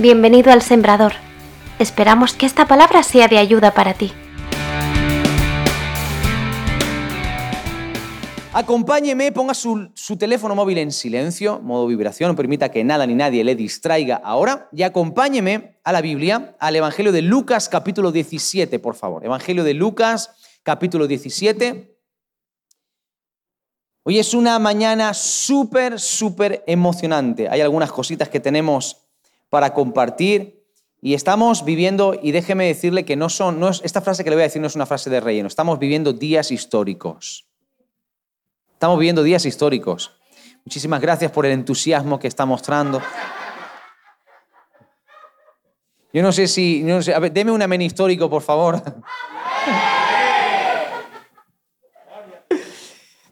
Bienvenido al Sembrador. Esperamos que esta palabra sea de ayuda para ti. Acompáñeme, ponga su, teléfono móvil en silencio, modo vibración, no permita que nada ni nadie le distraiga ahora, y acompáñeme a la Biblia, al Evangelio de Lucas capítulo 17, por favor. Evangelio de Lucas capítulo 17. Hoy es una mañana súper, súper emocionante. Hay algunas cositas que tenemos para compartir. Y estamos viviendo, y déjeme decirle que no son, no es, esta frase que le voy a decir no es una frase de relleno, estamos viviendo días históricos. Estamos viviendo días históricos. Muchísimas gracias por el entusiasmo que está mostrando. Yo no sé si, no sé, a ver, deme un amén histórico, por favor.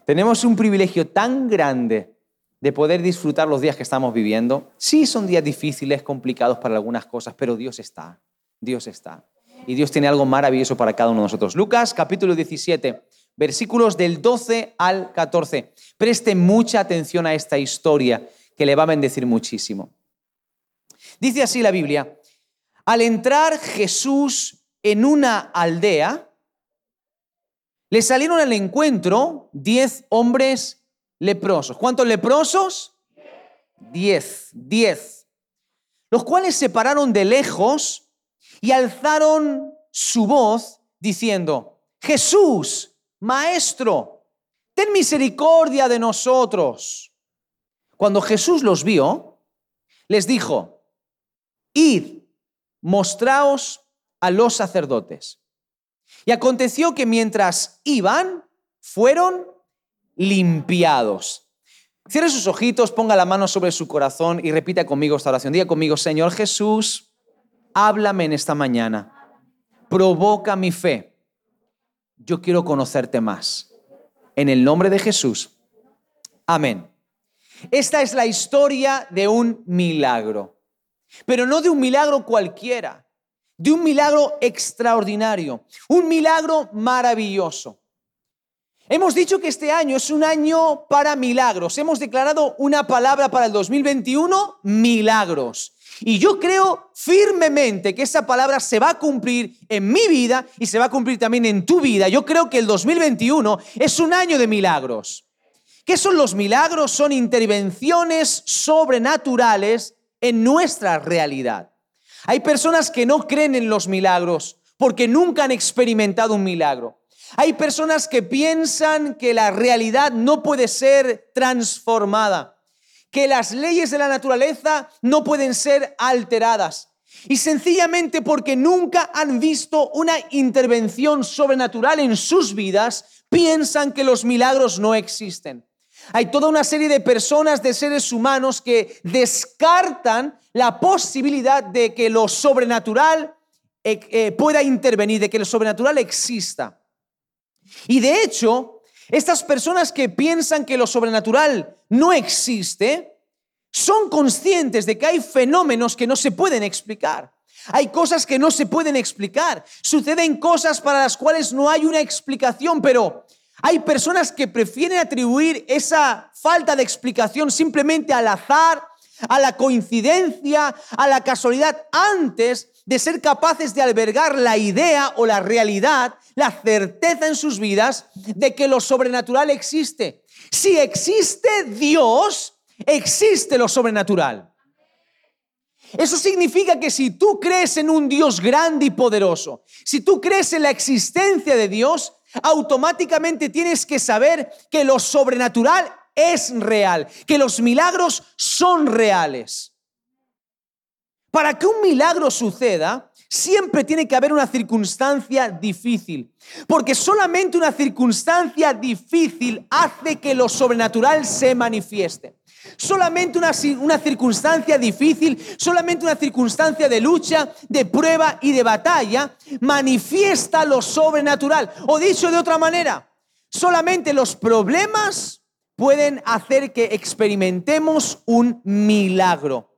Tenemos un privilegio tan grande de poder disfrutar los días que estamos viviendo. Sí, son días difíciles, complicados para algunas cosas, pero Dios está, Dios está. Y Dios tiene algo maravilloso para cada uno de nosotros. Lucas capítulo 17, versículos del 12 al 14. Preste mucha atención a esta historia que le va a bendecir muchísimo. Dice así la Biblia, al entrar Jesús en una aldea, le salieron al encuentro diez hombres leprosos. ¿Cuántos leprosos? Diez, diez. Los cuales se pararon de lejos y alzaron su voz diciendo, Jesús, Maestro, ten misericordia de nosotros. Cuando Jesús los vio, les dijo, id, mostraos a los sacerdotes. Y aconteció que mientras iban, fueron limpiados. Cierre sus ojitos, ponga la mano sobre su corazón y repita conmigo esta oración. Diga conmigo, Señor Jesús, háblame en esta mañana. Provoca mi fe. Yo quiero conocerte más. En el nombre de Jesús. Amén. Esta es la historia de un milagro, pero no de un milagro cualquiera, de un milagro extraordinario, un milagro maravilloso. Hemos dicho que este año es un año para milagros. Hemos declarado una palabra para el 2021, milagros. Y yo creo firmemente que esa palabra se va a cumplir en mi vida y se va a cumplir también en tu vida. Yo creo que el 2021 es un año de milagros. ¿Qué son los milagros? Son intervenciones sobrenaturales en nuestra realidad. Hay personas que no creen en los milagros porque nunca han experimentado un milagro. Hay personas que piensan que la realidad no puede ser transformada, que las leyes de la naturaleza no pueden ser alteradas. Y sencillamente porque nunca han visto una intervención sobrenatural en sus vidas, piensan que los milagros no existen. Hay toda una serie de personas, de seres humanos que descartan la posibilidad de que lo sobrenatural eh, eh, pueda intervenir, de que lo sobrenatural exista. Y de hecho, estas personas que piensan que lo sobrenatural no existe, son conscientes de que hay fenómenos que no se pueden explicar. Hay cosas que no se pueden explicar. Suceden cosas para las cuales no hay una explicación, pero hay personas que prefieren atribuir esa falta de explicación simplemente al azar, a la coincidencia, a la casualidad, antes de ser capaces de albergar la idea o la realidad, la certeza en sus vidas de que lo sobrenatural existe. Si existe Dios, existe lo sobrenatural. Eso significa que si tú crees en un Dios grande y poderoso, si tú crees en la existencia de Dios, automáticamente tienes que saber que lo sobrenatural es real, que los milagros son reales. Para que un milagro suceda, siempre tiene que haber una circunstancia difícil, porque solamente una circunstancia difícil hace que lo sobrenatural se manifieste. Solamente una, una, circunstancia difícil, solamente una circunstancia de lucha, de prueba y de batalla manifiesta lo sobrenatural. O dicho de otra manera, solamente los problemas pueden hacer que experimentemos un milagro.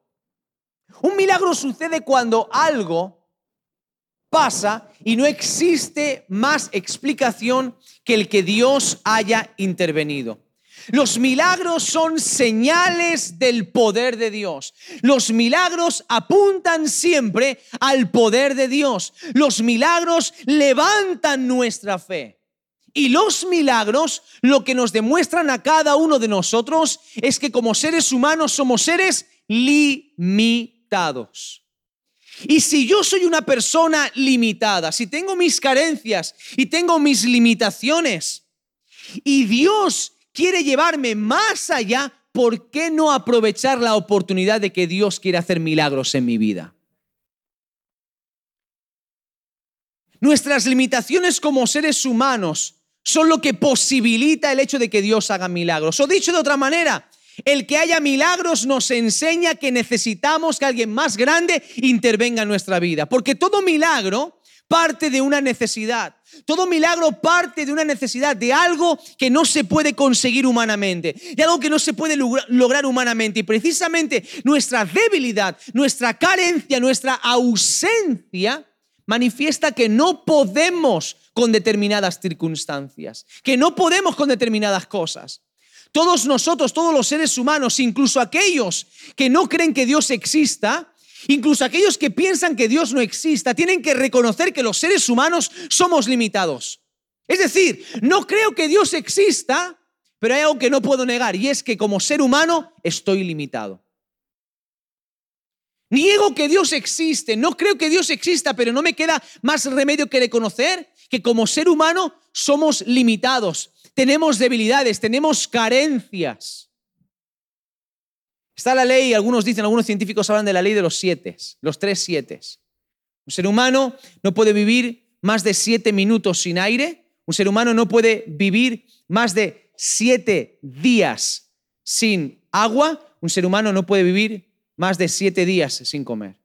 Un milagro sucede cuando algo pasa y no existe más explicación que el que Dios haya intervenido. Los milagros son señales del poder de Dios. Los milagros apuntan siempre al poder de Dios. Los milagros levantan nuestra fe. Y los milagros lo que nos demuestran a cada uno de nosotros es que como seres humanos somos seres limitados. Y si yo soy una persona limitada, si tengo mis carencias y tengo mis limitaciones, y Dios quiere llevarme más allá, ¿por qué no aprovechar la oportunidad de que Dios quiere hacer milagros en mi vida? Nuestras limitaciones como seres humanos son lo que posibilita el hecho de que Dios haga milagros. O dicho de otra manera, el que haya milagros nos enseña que necesitamos que alguien más grande intervenga en nuestra vida. Porque todo milagro parte de una necesidad. Todo milagro parte de una necesidad, de algo que no se puede conseguir humanamente, de algo que no se puede lograr humanamente. Y precisamente nuestra debilidad, nuestra carencia, nuestra ausencia manifiesta que no podemos con determinadas circunstancias, que no podemos con determinadas cosas. Todos nosotros, todos los seres humanos, incluso aquellos que no creen que Dios exista, incluso aquellos que piensan que Dios no exista, tienen que reconocer que los seres humanos somos limitados. Es decir, no creo que Dios exista, pero hay algo que no puedo negar y es que como ser humano estoy limitado. Niego que Dios existe, no creo que Dios exista, pero no me queda más remedio que reconocer que como ser humano somos limitados tenemos debilidades, tenemos carencias. Está la ley, algunos dicen, algunos científicos hablan de la ley de los siete, los tres siete. Un ser humano no puede vivir más de siete minutos sin aire, un ser humano no puede vivir más de siete días sin agua, un ser humano no puede vivir más de siete días sin comer.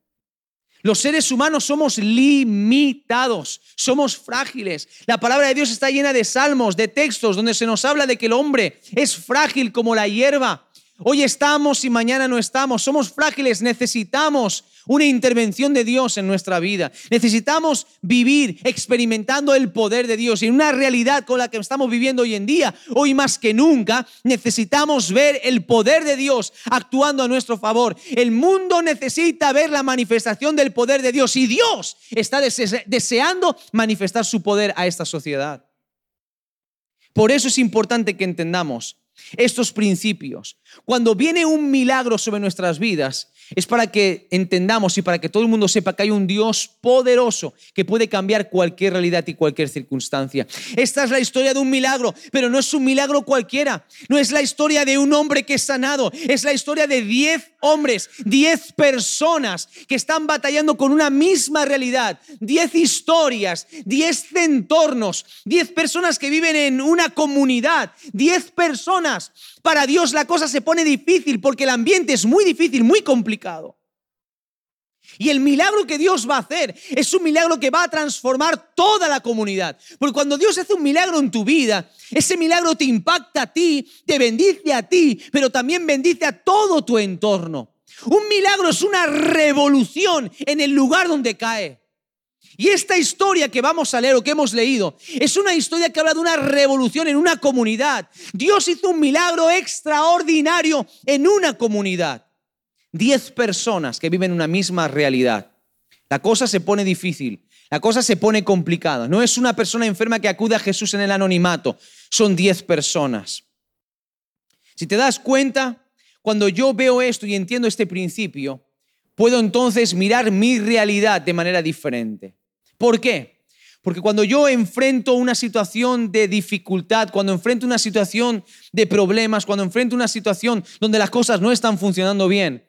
Los seres humanos somos limitados, somos frágiles. La palabra de Dios está llena de salmos, de textos, donde se nos habla de que el hombre es frágil como la hierba. Hoy estamos y mañana no estamos. Somos frágiles, necesitamos una intervención de Dios en nuestra vida. Necesitamos vivir experimentando el poder de Dios y en una realidad con la que estamos viviendo hoy en día, hoy más que nunca, necesitamos ver el poder de Dios actuando a nuestro favor. El mundo necesita ver la manifestación del poder de Dios y Dios está deseando manifestar su poder a esta sociedad. Por eso es importante que entendamos estos principios. Cuando viene un milagro sobre nuestras vidas, es para que entendamos y para que todo el mundo sepa que hay un Dios poderoso que puede cambiar cualquier realidad y cualquier circunstancia. Esta es la historia de un milagro, pero no es un milagro cualquiera. No es la historia de un hombre que es sanado, es la historia de diez hombres, diez personas que están batallando con una misma realidad, diez historias, diez entornos, diez personas que viven en una comunidad, diez personas para Dios la cosa se pone difícil porque el ambiente es muy difícil, muy complicado. Y el milagro que Dios va a hacer es un milagro que va a transformar toda la comunidad. Porque cuando Dios hace un milagro en tu vida, ese milagro te impacta a ti, te bendice a ti, pero también bendice a todo tu entorno. Un milagro es una revolución en el lugar donde cae. Y esta historia que vamos a leer o que hemos leído es una historia que habla de una revolución en una comunidad. Dios hizo un milagro extraordinario en una comunidad. Diez personas que viven una misma realidad. La cosa se pone difícil, la cosa se pone complicada. No es una persona enferma que acude a Jesús en el anonimato, son diez personas. Si te das cuenta, cuando yo veo esto y entiendo este principio, puedo entonces mirar mi realidad de manera diferente. ¿Por qué? Porque cuando yo enfrento una situación de dificultad, cuando enfrento una situación de problemas, cuando enfrento una situación donde las cosas no están funcionando bien,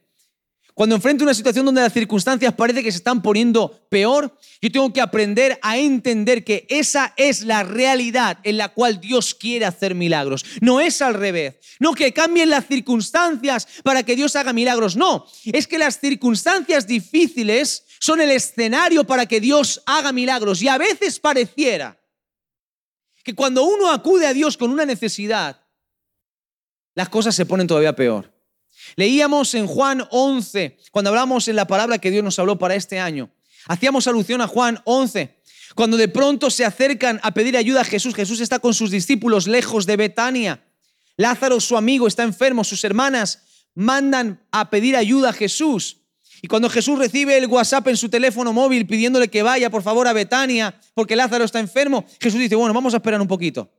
cuando enfrento una situación donde las circunstancias parece que se están poniendo peor, yo tengo que aprender a entender que esa es la realidad en la cual Dios quiere hacer milagros. No es al revés. No que cambien las circunstancias para que Dios haga milagros. No, es que las circunstancias difíciles son el escenario para que Dios haga milagros. Y a veces pareciera que cuando uno acude a Dios con una necesidad, las cosas se ponen todavía peor. Leíamos en Juan 11, cuando hablamos en la palabra que Dios nos habló para este año, hacíamos alusión a Juan 11, cuando de pronto se acercan a pedir ayuda a Jesús, Jesús está con sus discípulos lejos de Betania. Lázaro, su amigo, está enfermo, sus hermanas mandan a pedir ayuda a Jesús. Y cuando Jesús recibe el WhatsApp en su teléfono móvil pidiéndole que vaya por favor a Betania porque Lázaro está enfermo, Jesús dice, bueno, vamos a esperar un poquito.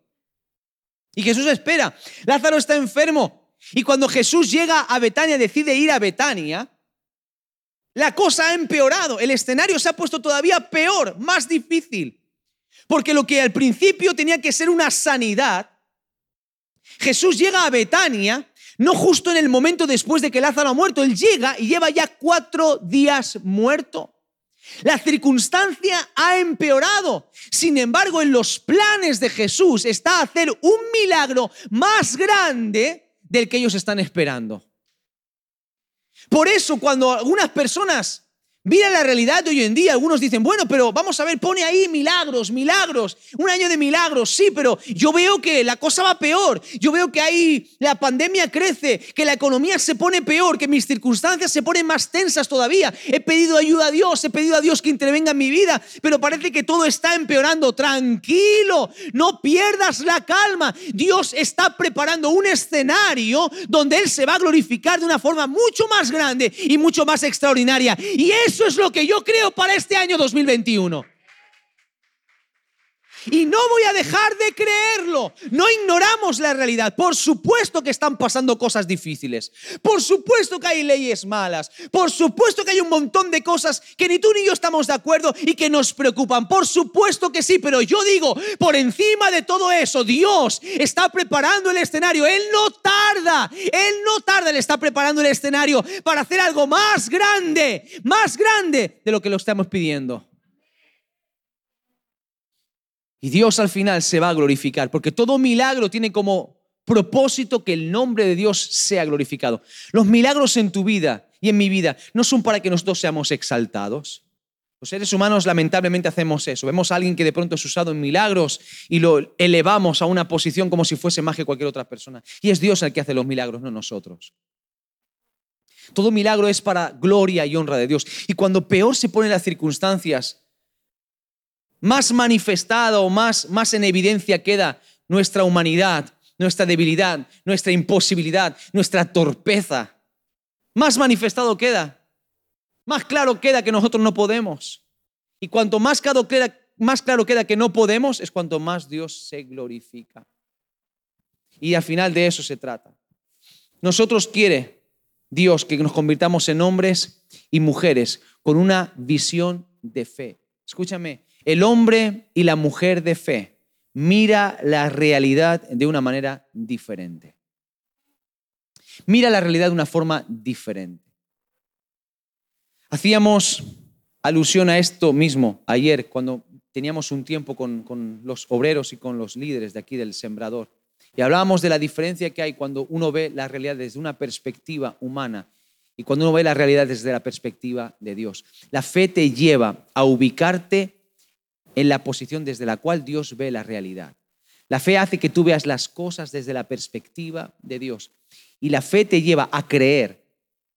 Y Jesús espera. Lázaro está enfermo. Y cuando Jesús llega a Betania, decide ir a Betania, la cosa ha empeorado. El escenario se ha puesto todavía peor, más difícil. Porque lo que al principio tenía que ser una sanidad, Jesús llega a Betania, no justo en el momento después de que Lázaro ha muerto, él llega y lleva ya cuatro días muerto. La circunstancia ha empeorado. Sin embargo, en los planes de Jesús está hacer un milagro más grande del que ellos están esperando. Por eso, cuando algunas personas Mira la realidad de hoy en día. Algunos dicen, bueno, pero vamos a ver, pone ahí milagros, milagros, un año de milagros, sí, pero yo veo que la cosa va peor. Yo veo que ahí la pandemia crece, que la economía se pone peor, que mis circunstancias se ponen más tensas todavía. He pedido ayuda a Dios, he pedido a Dios que intervenga en mi vida, pero parece que todo está empeorando. Tranquilo, no pierdas la calma. Dios está preparando un escenario donde Él se va a glorificar de una forma mucho más grande y mucho más extraordinaria. Y es eso es lo que yo creo para este año 2021. Y no voy a dejar de creerlo. No ignoramos la realidad. Por supuesto que están pasando cosas difíciles. Por supuesto que hay leyes malas. Por supuesto que hay un montón de cosas que ni tú ni yo estamos de acuerdo y que nos preocupan. Por supuesto que sí, pero yo digo, por encima de todo eso, Dios está preparando el escenario. Él no tarda. Él no tarda. Él está preparando el escenario para hacer algo más grande, más grande de lo que lo estamos pidiendo. Y Dios al final se va a glorificar, porque todo milagro tiene como propósito que el nombre de Dios sea glorificado. Los milagros en tu vida y en mi vida no son para que nosotros seamos exaltados. Los seres humanos lamentablemente hacemos eso. Vemos a alguien que de pronto es usado en milagros y lo elevamos a una posición como si fuese más que cualquier otra persona. Y es Dios el que hace los milagros, no nosotros. Todo milagro es para gloria y honra de Dios. Y cuando peor se ponen las circunstancias, más manifestada o más, más en evidencia queda nuestra humanidad, nuestra debilidad, nuestra imposibilidad, nuestra torpeza. Más manifestado queda. Más claro queda que nosotros no podemos. Y cuanto más claro queda, más claro queda que no podemos, es cuanto más Dios se glorifica. Y al final de eso se trata. Nosotros quiere Dios que nos convirtamos en hombres y mujeres con una visión de fe. Escúchame, el hombre y la mujer de fe mira la realidad de una manera diferente. Mira la realidad de una forma diferente. Hacíamos alusión a esto mismo ayer cuando teníamos un tiempo con, con, los obreros y con los líderes de aquí del sembrador. Y hablábamos de la diferencia que hay cuando uno ve la realidad desde una perspectiva humana y cuando uno ve la realidad desde la perspectiva de Dios. La fe te lleva a ubicarte en la posición desde la cual Dios ve la realidad. La fe hace que tú veas las cosas desde la perspectiva de Dios. Y la fe te lleva a creer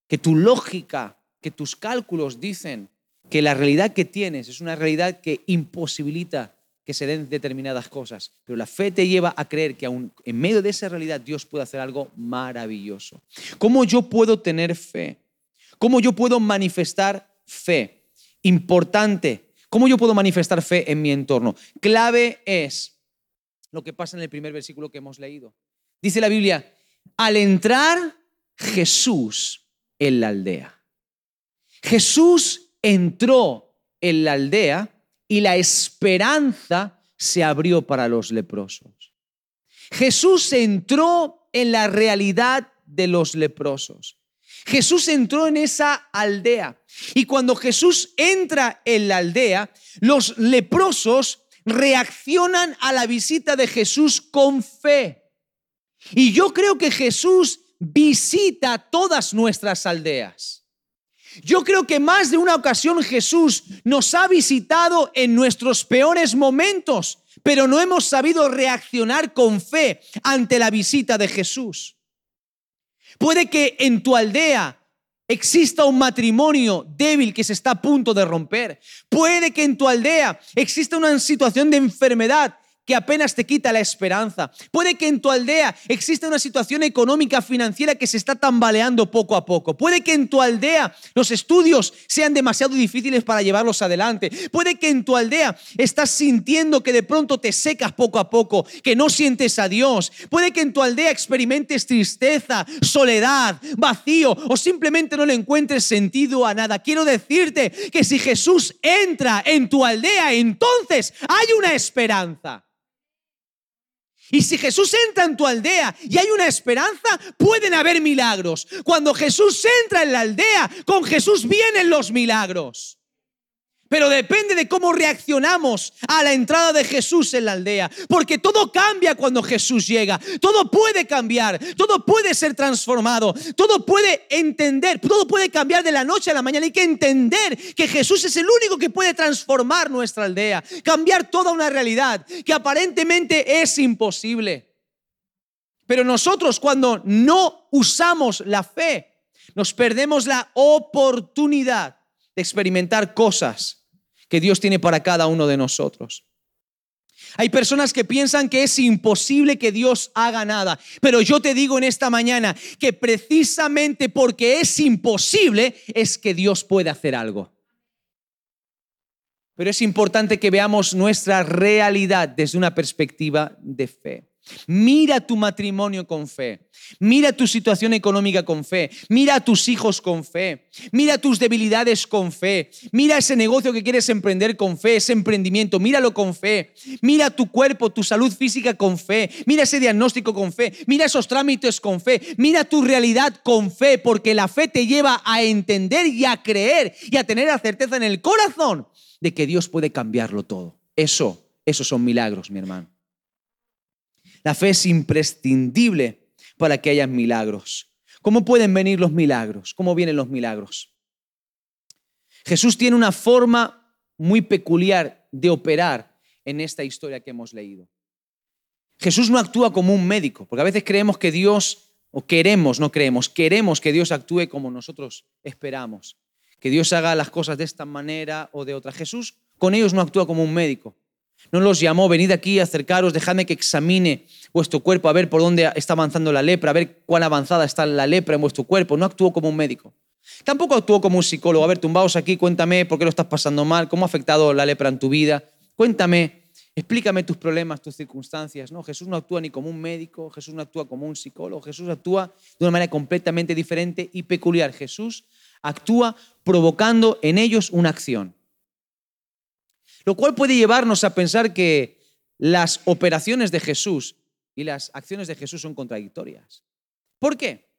que tu lógica, que tus cálculos dicen que la realidad que tienes es una realidad que imposibilita que se den determinadas cosas. Pero la fe te lleva a creer que aún en medio de esa realidad Dios puede hacer algo maravilloso. ¿Cómo yo puedo tener fe? ¿Cómo yo puedo manifestar fe? Importante, ¿Cómo yo puedo manifestar fe en mi entorno? Clave es lo que pasa en el primer versículo que hemos leído. Dice la Biblia, al entrar Jesús en la aldea. Jesús entró en la aldea y la esperanza se abrió para los leprosos. Jesús entró en la realidad de los leprosos. Jesús entró en esa aldea y cuando Jesús entra en la aldea, los leprosos reaccionan a la visita de Jesús con fe. Y yo creo que Jesús visita todas nuestras aldeas. Yo creo que más de una ocasión Jesús nos ha visitado en nuestros peores momentos, pero no hemos sabido reaccionar con fe ante la visita de Jesús. Puede que en tu aldea exista un matrimonio débil que se está a punto de romper. Puede que en tu aldea exista una situación de enfermedad que apenas te quita la esperanza. Puede que en tu aldea exista una situación económica financiera que se está tambaleando poco a poco. Puede que en tu aldea los estudios sean demasiado difíciles para llevarlos adelante. Puede que en tu aldea estás sintiendo que de pronto te secas poco a poco, que no sientes a Dios. Puede que en tu aldea experimentes tristeza, soledad, vacío o simplemente no le encuentres sentido a nada. Quiero decirte que si Jesús entra en tu aldea, entonces hay una esperanza. Y si Jesús entra en tu aldea y hay una esperanza, pueden haber milagros. Cuando Jesús entra en la aldea, con Jesús vienen los milagros. Pero depende de cómo reaccionamos a la entrada de Jesús en la aldea. Porque todo cambia cuando Jesús llega. Todo puede cambiar. Todo puede ser transformado. Todo puede entender. Todo puede cambiar de la noche a la mañana. Hay que entender que Jesús es el único que puede transformar nuestra aldea. Cambiar toda una realidad que aparentemente es imposible. Pero nosotros cuando no usamos la fe, nos perdemos la oportunidad de experimentar cosas que Dios tiene para cada uno de nosotros. Hay personas que piensan que es imposible que Dios haga nada, pero yo te digo en esta mañana que precisamente porque es imposible es que Dios puede hacer algo. Pero es importante que veamos nuestra realidad desde una perspectiva de fe. Mira tu matrimonio con fe. Mira tu situación económica con fe. Mira a tus hijos con fe. Mira tus debilidades con fe. Mira ese negocio que quieres emprender con fe, ese emprendimiento. Míralo con fe. Mira tu cuerpo, tu salud física con fe. Mira ese diagnóstico con fe. Mira esos trámites con fe. Mira tu realidad con fe, porque la fe te lleva a entender y a creer y a tener la certeza en el corazón de que Dios puede cambiarlo todo. Eso, esos son milagros, mi hermano. La fe es imprescindible para que haya milagros. ¿Cómo pueden venir los milagros? ¿Cómo vienen los milagros? Jesús tiene una forma muy peculiar de operar en esta historia que hemos leído. Jesús no actúa como un médico, porque a veces creemos que Dios, o queremos, no creemos, queremos que Dios actúe como nosotros esperamos, que Dios haga las cosas de esta manera o de otra. Jesús con ellos no actúa como un médico. No los llamó, venid aquí, acercaros, dejadme que examine vuestro cuerpo, a ver por dónde está avanzando la lepra, a ver cuán avanzada está la lepra en vuestro cuerpo. No actuó como un médico. Tampoco actuó como un psicólogo. A ver, tumbaos aquí, cuéntame por qué lo estás pasando mal, cómo ha afectado la lepra en tu vida. Cuéntame, explícame tus problemas, tus circunstancias. No, Jesús no actúa ni como un médico, Jesús no actúa como un psicólogo, Jesús actúa de una manera completamente diferente y peculiar. Jesús actúa provocando en ellos una acción. Lo cual puede llevarnos a pensar que las operaciones de Jesús y las acciones de Jesús son contradictorias. ¿Por qué?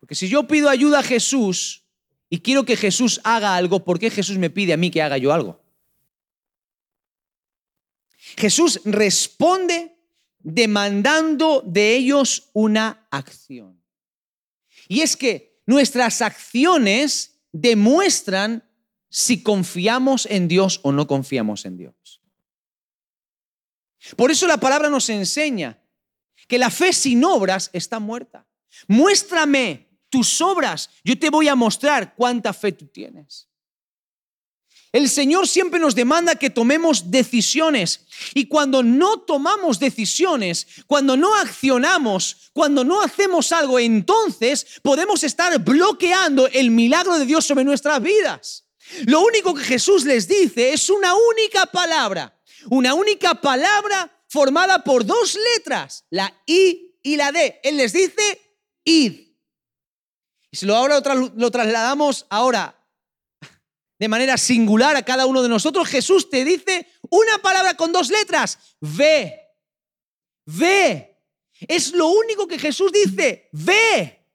Porque si yo pido ayuda a Jesús y quiero que Jesús haga algo, ¿por qué Jesús me pide a mí que haga yo algo? Jesús responde demandando de ellos una acción. Y es que nuestras acciones demuestran si confiamos en Dios o no confiamos en Dios. Por eso la palabra nos enseña que la fe sin obras está muerta. Muéstrame tus obras, yo te voy a mostrar cuánta fe tú tienes. El Señor siempre nos demanda que tomemos decisiones y cuando no tomamos decisiones, cuando no accionamos, cuando no hacemos algo, entonces podemos estar bloqueando el milagro de Dios sobre nuestras vidas. Lo único que Jesús les dice es una única palabra, una única palabra formada por dos letras, la I y la D. Él les dice id. Y si lo ahora lo trasladamos ahora de manera singular a cada uno de nosotros, Jesús te dice una palabra con dos letras, ve, ve. Es lo único que Jesús dice, ve.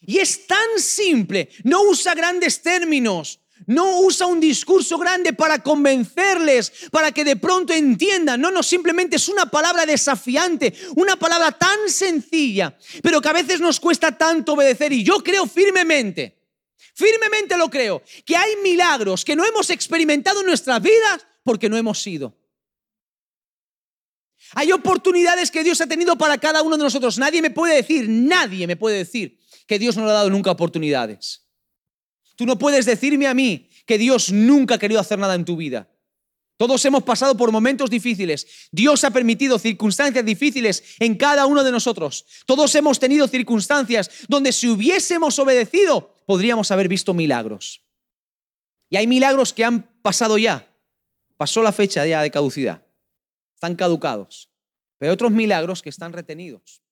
Y es tan simple, no usa grandes términos, no usa un discurso grande para convencerles, para que de pronto entiendan. No, no, simplemente es una palabra desafiante, una palabra tan sencilla, pero que a veces nos cuesta tanto obedecer. Y yo creo firmemente, firmemente lo creo, que hay milagros que no hemos experimentado en nuestras vidas porque no hemos sido. Hay oportunidades que Dios ha tenido para cada uno de nosotros. Nadie me puede decir, nadie me puede decir que Dios no le ha dado nunca oportunidades. Tú no puedes decirme a mí que Dios nunca ha querido hacer nada en tu vida. Todos hemos pasado por momentos difíciles. Dios ha permitido circunstancias difíciles en cada uno de nosotros. Todos hemos tenido circunstancias donde si hubiésemos obedecido, podríamos haber visto milagros. Y hay milagros que han pasado ya. Pasó la fecha ya de caducidad. Están caducados. Pero hay otros milagros que están retenidos.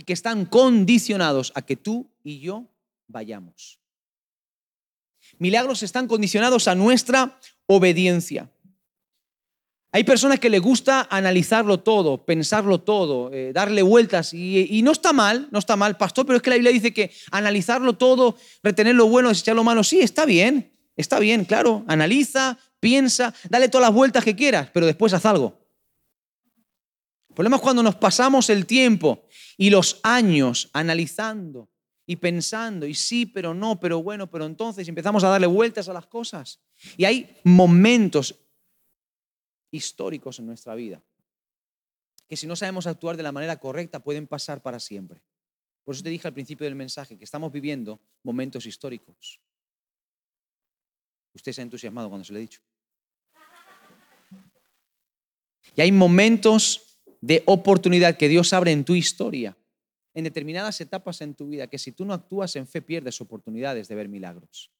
Y que están condicionados a que tú y yo vayamos. Milagros están condicionados a nuestra obediencia. Hay personas que les gusta analizarlo todo, pensarlo todo, eh, darle vueltas y, no está mal, no está mal, pastor, pero es que la Biblia dice que analizarlo todo, retener lo bueno, desechar lo malo, sí, está bien, está bien, claro, analiza, piensa, dale todas las vueltas que quieras, pero después haz algo. El problema es cuando nos pasamos el tiempo y los años analizando y pensando, y sí, pero no, pero bueno, pero entonces empezamos a darle vueltas a las cosas. Y hay momentos históricos en nuestra vida que si no sabemos actuar de la manera correcta pueden pasar para siempre. Por eso te dije al principio del mensaje que estamos viviendo momentos históricos. Usted se ha entusiasmado cuando se lo he dicho. Y hay momentos de oportunidad que Dios abre en tu historia en determinadas etapas en tu vida que si tú no actúas en fe pierdes oportunidades de ver milagros.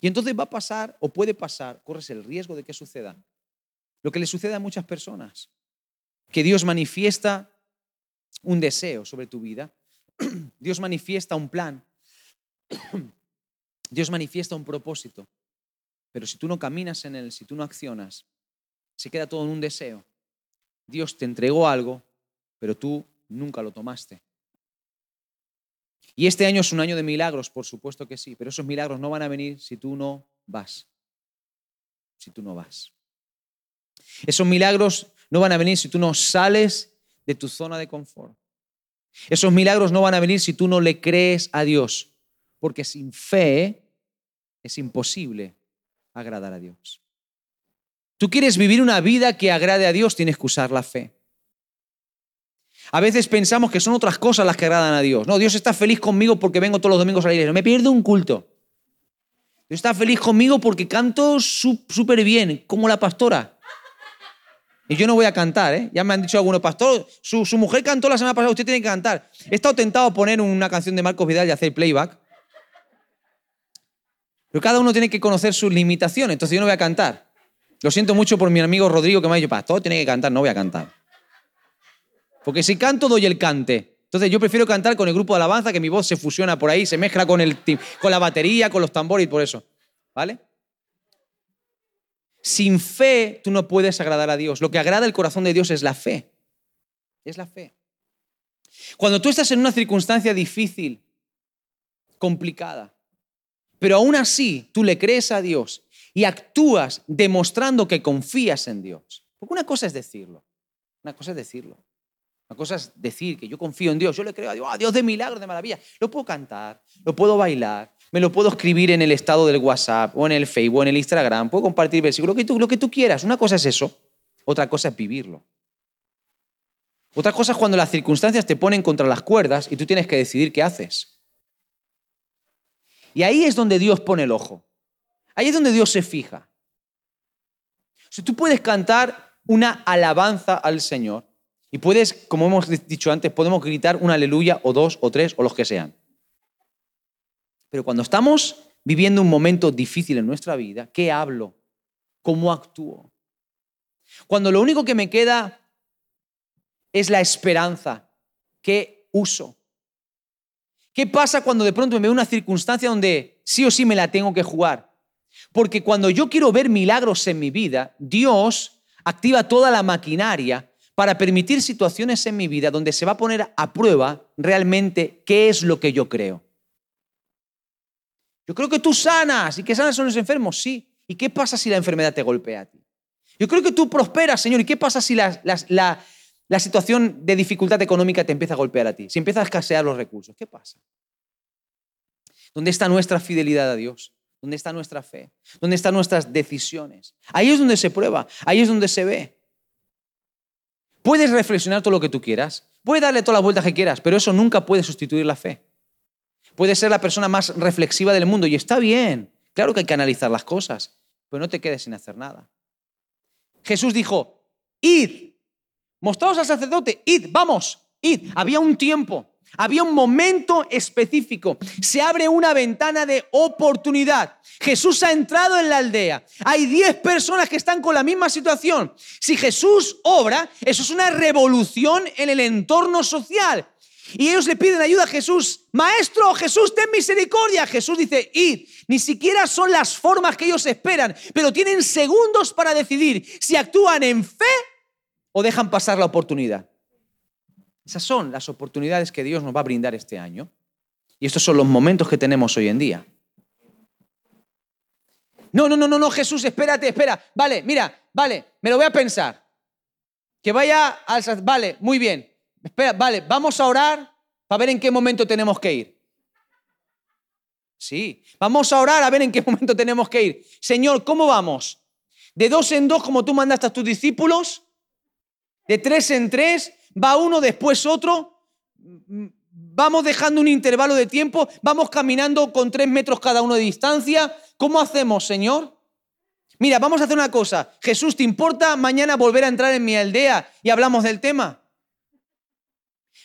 Y entonces va a pasar o puede pasar, corres el riesgo de que suceda lo que le sucede a muchas personas, que Dios manifiesta un deseo sobre tu vida, Dios manifiesta un plan, Dios manifiesta un propósito, pero si tú no caminas en él, si tú no accionas, se queda todo en un deseo. Dios te entregó algo, pero tú nunca lo tomaste. Y este año es un año de milagros, por supuesto que sí, pero esos milagros no van a venir si tú no vas. Si tú no vas. Esos milagros no van a venir si tú no sales de tu zona de confort. Esos milagros no van a venir si tú no le crees a Dios, porque sin fe es imposible agradar a Dios. Tú quieres vivir una vida que agrade a Dios, tienes que usar la fe. A veces pensamos que son otras cosas las que agradan a Dios. No, Dios está feliz conmigo porque vengo todos los domingos a la iglesia. Me pierdo un culto. Dios está feliz conmigo porque canto súper bien, como la pastora. Y yo no voy a cantar, ¿eh? Ya me han dicho algunos, pastor, su, su, mujer cantó la semana pasada, usted tiene que cantar. He estado tentado a poner una canción de Marcos Vidal y hacer playback. Pero cada uno tiene que conocer sus limitaciones, entonces yo no voy a cantar. Lo siento mucho por mi amigo Rodrigo que me ha dicho, pastor, tiene que cantar, no voy a cantar. Porque si canto, doy el cante. Entonces yo prefiero cantar con el grupo de alabanza, que mi voz se fusiona por ahí, se mezcla con, el, con la batería, con los tambores y por eso. ¿Vale? Sin fe tú no puedes agradar a Dios. Lo que agrada el corazón de Dios es la fe. Es la fe. Cuando tú estás en una circunstancia difícil, complicada, pero aún así tú le crees a Dios y actúas demostrando que confías en Dios. Porque una cosa es decirlo, una cosa es decirlo. Una cosa es decir que yo confío en Dios, yo le creo a Dios, ah, Dios de milagros, de maravilla. Lo puedo cantar, lo puedo bailar, me lo puedo escribir en el estado del WhatsApp o en el Facebook o en el Instagram, puedo compartir versículos, lo que, tú, lo que tú quieras. Una cosa es eso, otra cosa es vivirlo. Otra cosa es cuando las circunstancias te ponen contra las cuerdas y tú tienes que decidir qué haces. Y ahí es donde Dios pone el ojo. Ahí es donde Dios se fija. Si tú puedes cantar una alabanza al Señor, y puedes, como hemos dicho antes, podemos gritar un aleluya o dos o tres o los que sean. Pero cuando estamos viviendo un momento difícil en nuestra vida, ¿qué hablo? ¿Cómo actúo? Cuando lo único que me queda es la esperanza, ¿qué uso? ¿Qué pasa cuando de pronto me veo una circunstancia donde sí o sí me la tengo que jugar? Porque cuando yo quiero ver milagros en mi vida, Dios activa toda la maquinaria para permitir situaciones en mi vida donde se va a poner a prueba realmente qué es lo que yo creo. Yo creo que tú sanas y que sanas son los enfermos, sí. ¿Y qué pasa si la enfermedad te golpea a ti? Yo creo que tú prosperas, Señor. ¿Y qué pasa si la, situación de dificultad económica te empieza a golpear a ti? Si empieza a escasear los recursos, ¿qué pasa? ¿Dónde está nuestra fidelidad a Dios? ¿Dónde está nuestra fe? ¿Dónde están nuestras decisiones? Ahí es donde se prueba, ahí es donde se ve. Puedes reflexionar todo lo que tú quieras, puedes darle todas las vueltas que quieras, pero eso nunca puede sustituir la fe. Puedes ser la persona más reflexiva del mundo y está bien, claro que hay que analizar las cosas, pero no te quedes sin hacer nada. Jesús dijo, id, mostraos al sacerdote, id, vamos, id. Había un tiempo, había un momento específico. Se abre una ventana de oportunidad. Jesús ha entrado en la aldea. Hay 10 personas que están con la misma situación. Si Jesús obra, eso es una revolución en el entorno social. Y ellos le piden ayuda a Jesús. Maestro, Jesús, ten misericordia. Jesús dice, id. Ni siquiera son las formas que ellos esperan, pero tienen segundos para decidir si actúan en fe o dejan pasar la oportunidad. Esas son las oportunidades que Dios nos va a brindar este año. Y estos son los momentos que tenemos hoy en día. No, no, no, no, no, Jesús, espérate, espera. Vale, mira, vale, me lo voy a pensar. Que vaya al... Vale, muy bien. Espera, vale, vamos a orar para ver en qué momento tenemos que ir. Sí, vamos a orar a ver en qué momento tenemos que ir. Señor, ¿cómo vamos? ¿De dos en dos como tú mandaste a tus discípulos? ¿De tres en tres? ¿Va uno después otro? ¿Vamos dejando un intervalo de tiempo? ¿Vamos caminando con tres metros cada uno de distancia? ¿Cómo hacemos, Señor? Mira, vamos a hacer una cosa. Jesús, ¿te importa mañana volver a entrar en mi aldea y hablamos del tema?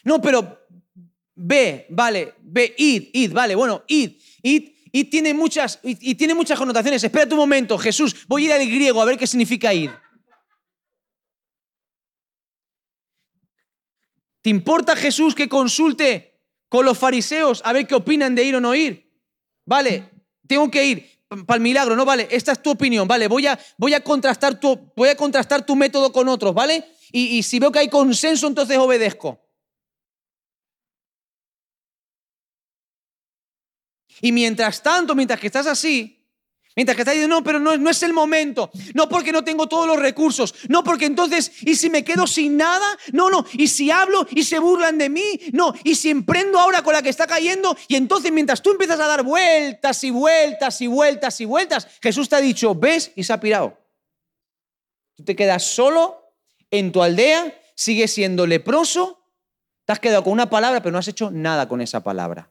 No, pero ve, vale, ve, id, id, vale, bueno, id, id, id tiene muchas, y tiene muchas connotaciones. Espera un momento, Jesús, voy a ir al griego a ver qué significa id. ¿Te importa Jesús que consulte con los fariseos a ver qué opinan de ir o no ir? Vale, tengo que ir para el milagro, no vale, esta es tu opinión, vale, voy a, voy a, contrastar, tu, voy a contrastar tu método con otros, ¿vale? y si veo que hay consenso, entonces obedezco. Y mientras tanto, mientras que estás así, mientras que estás diciendo, no, pero no, no es el momento, no porque no tengo todos los recursos, no porque entonces, ¿y si me quedo sin nada? No, no, ¿y si hablo y se burlan de mí? No, ¿y si emprendo ahora con la que está cayendo? Y entonces mientras tú empiezas a dar vueltas y vueltas y vueltas y vueltas, Jesús te ha dicho, ves y se ha pirado. Tú te quedas solo en tu aldea, sigues siendo leproso, te has quedado con una palabra, pero no has hecho nada con esa palabra.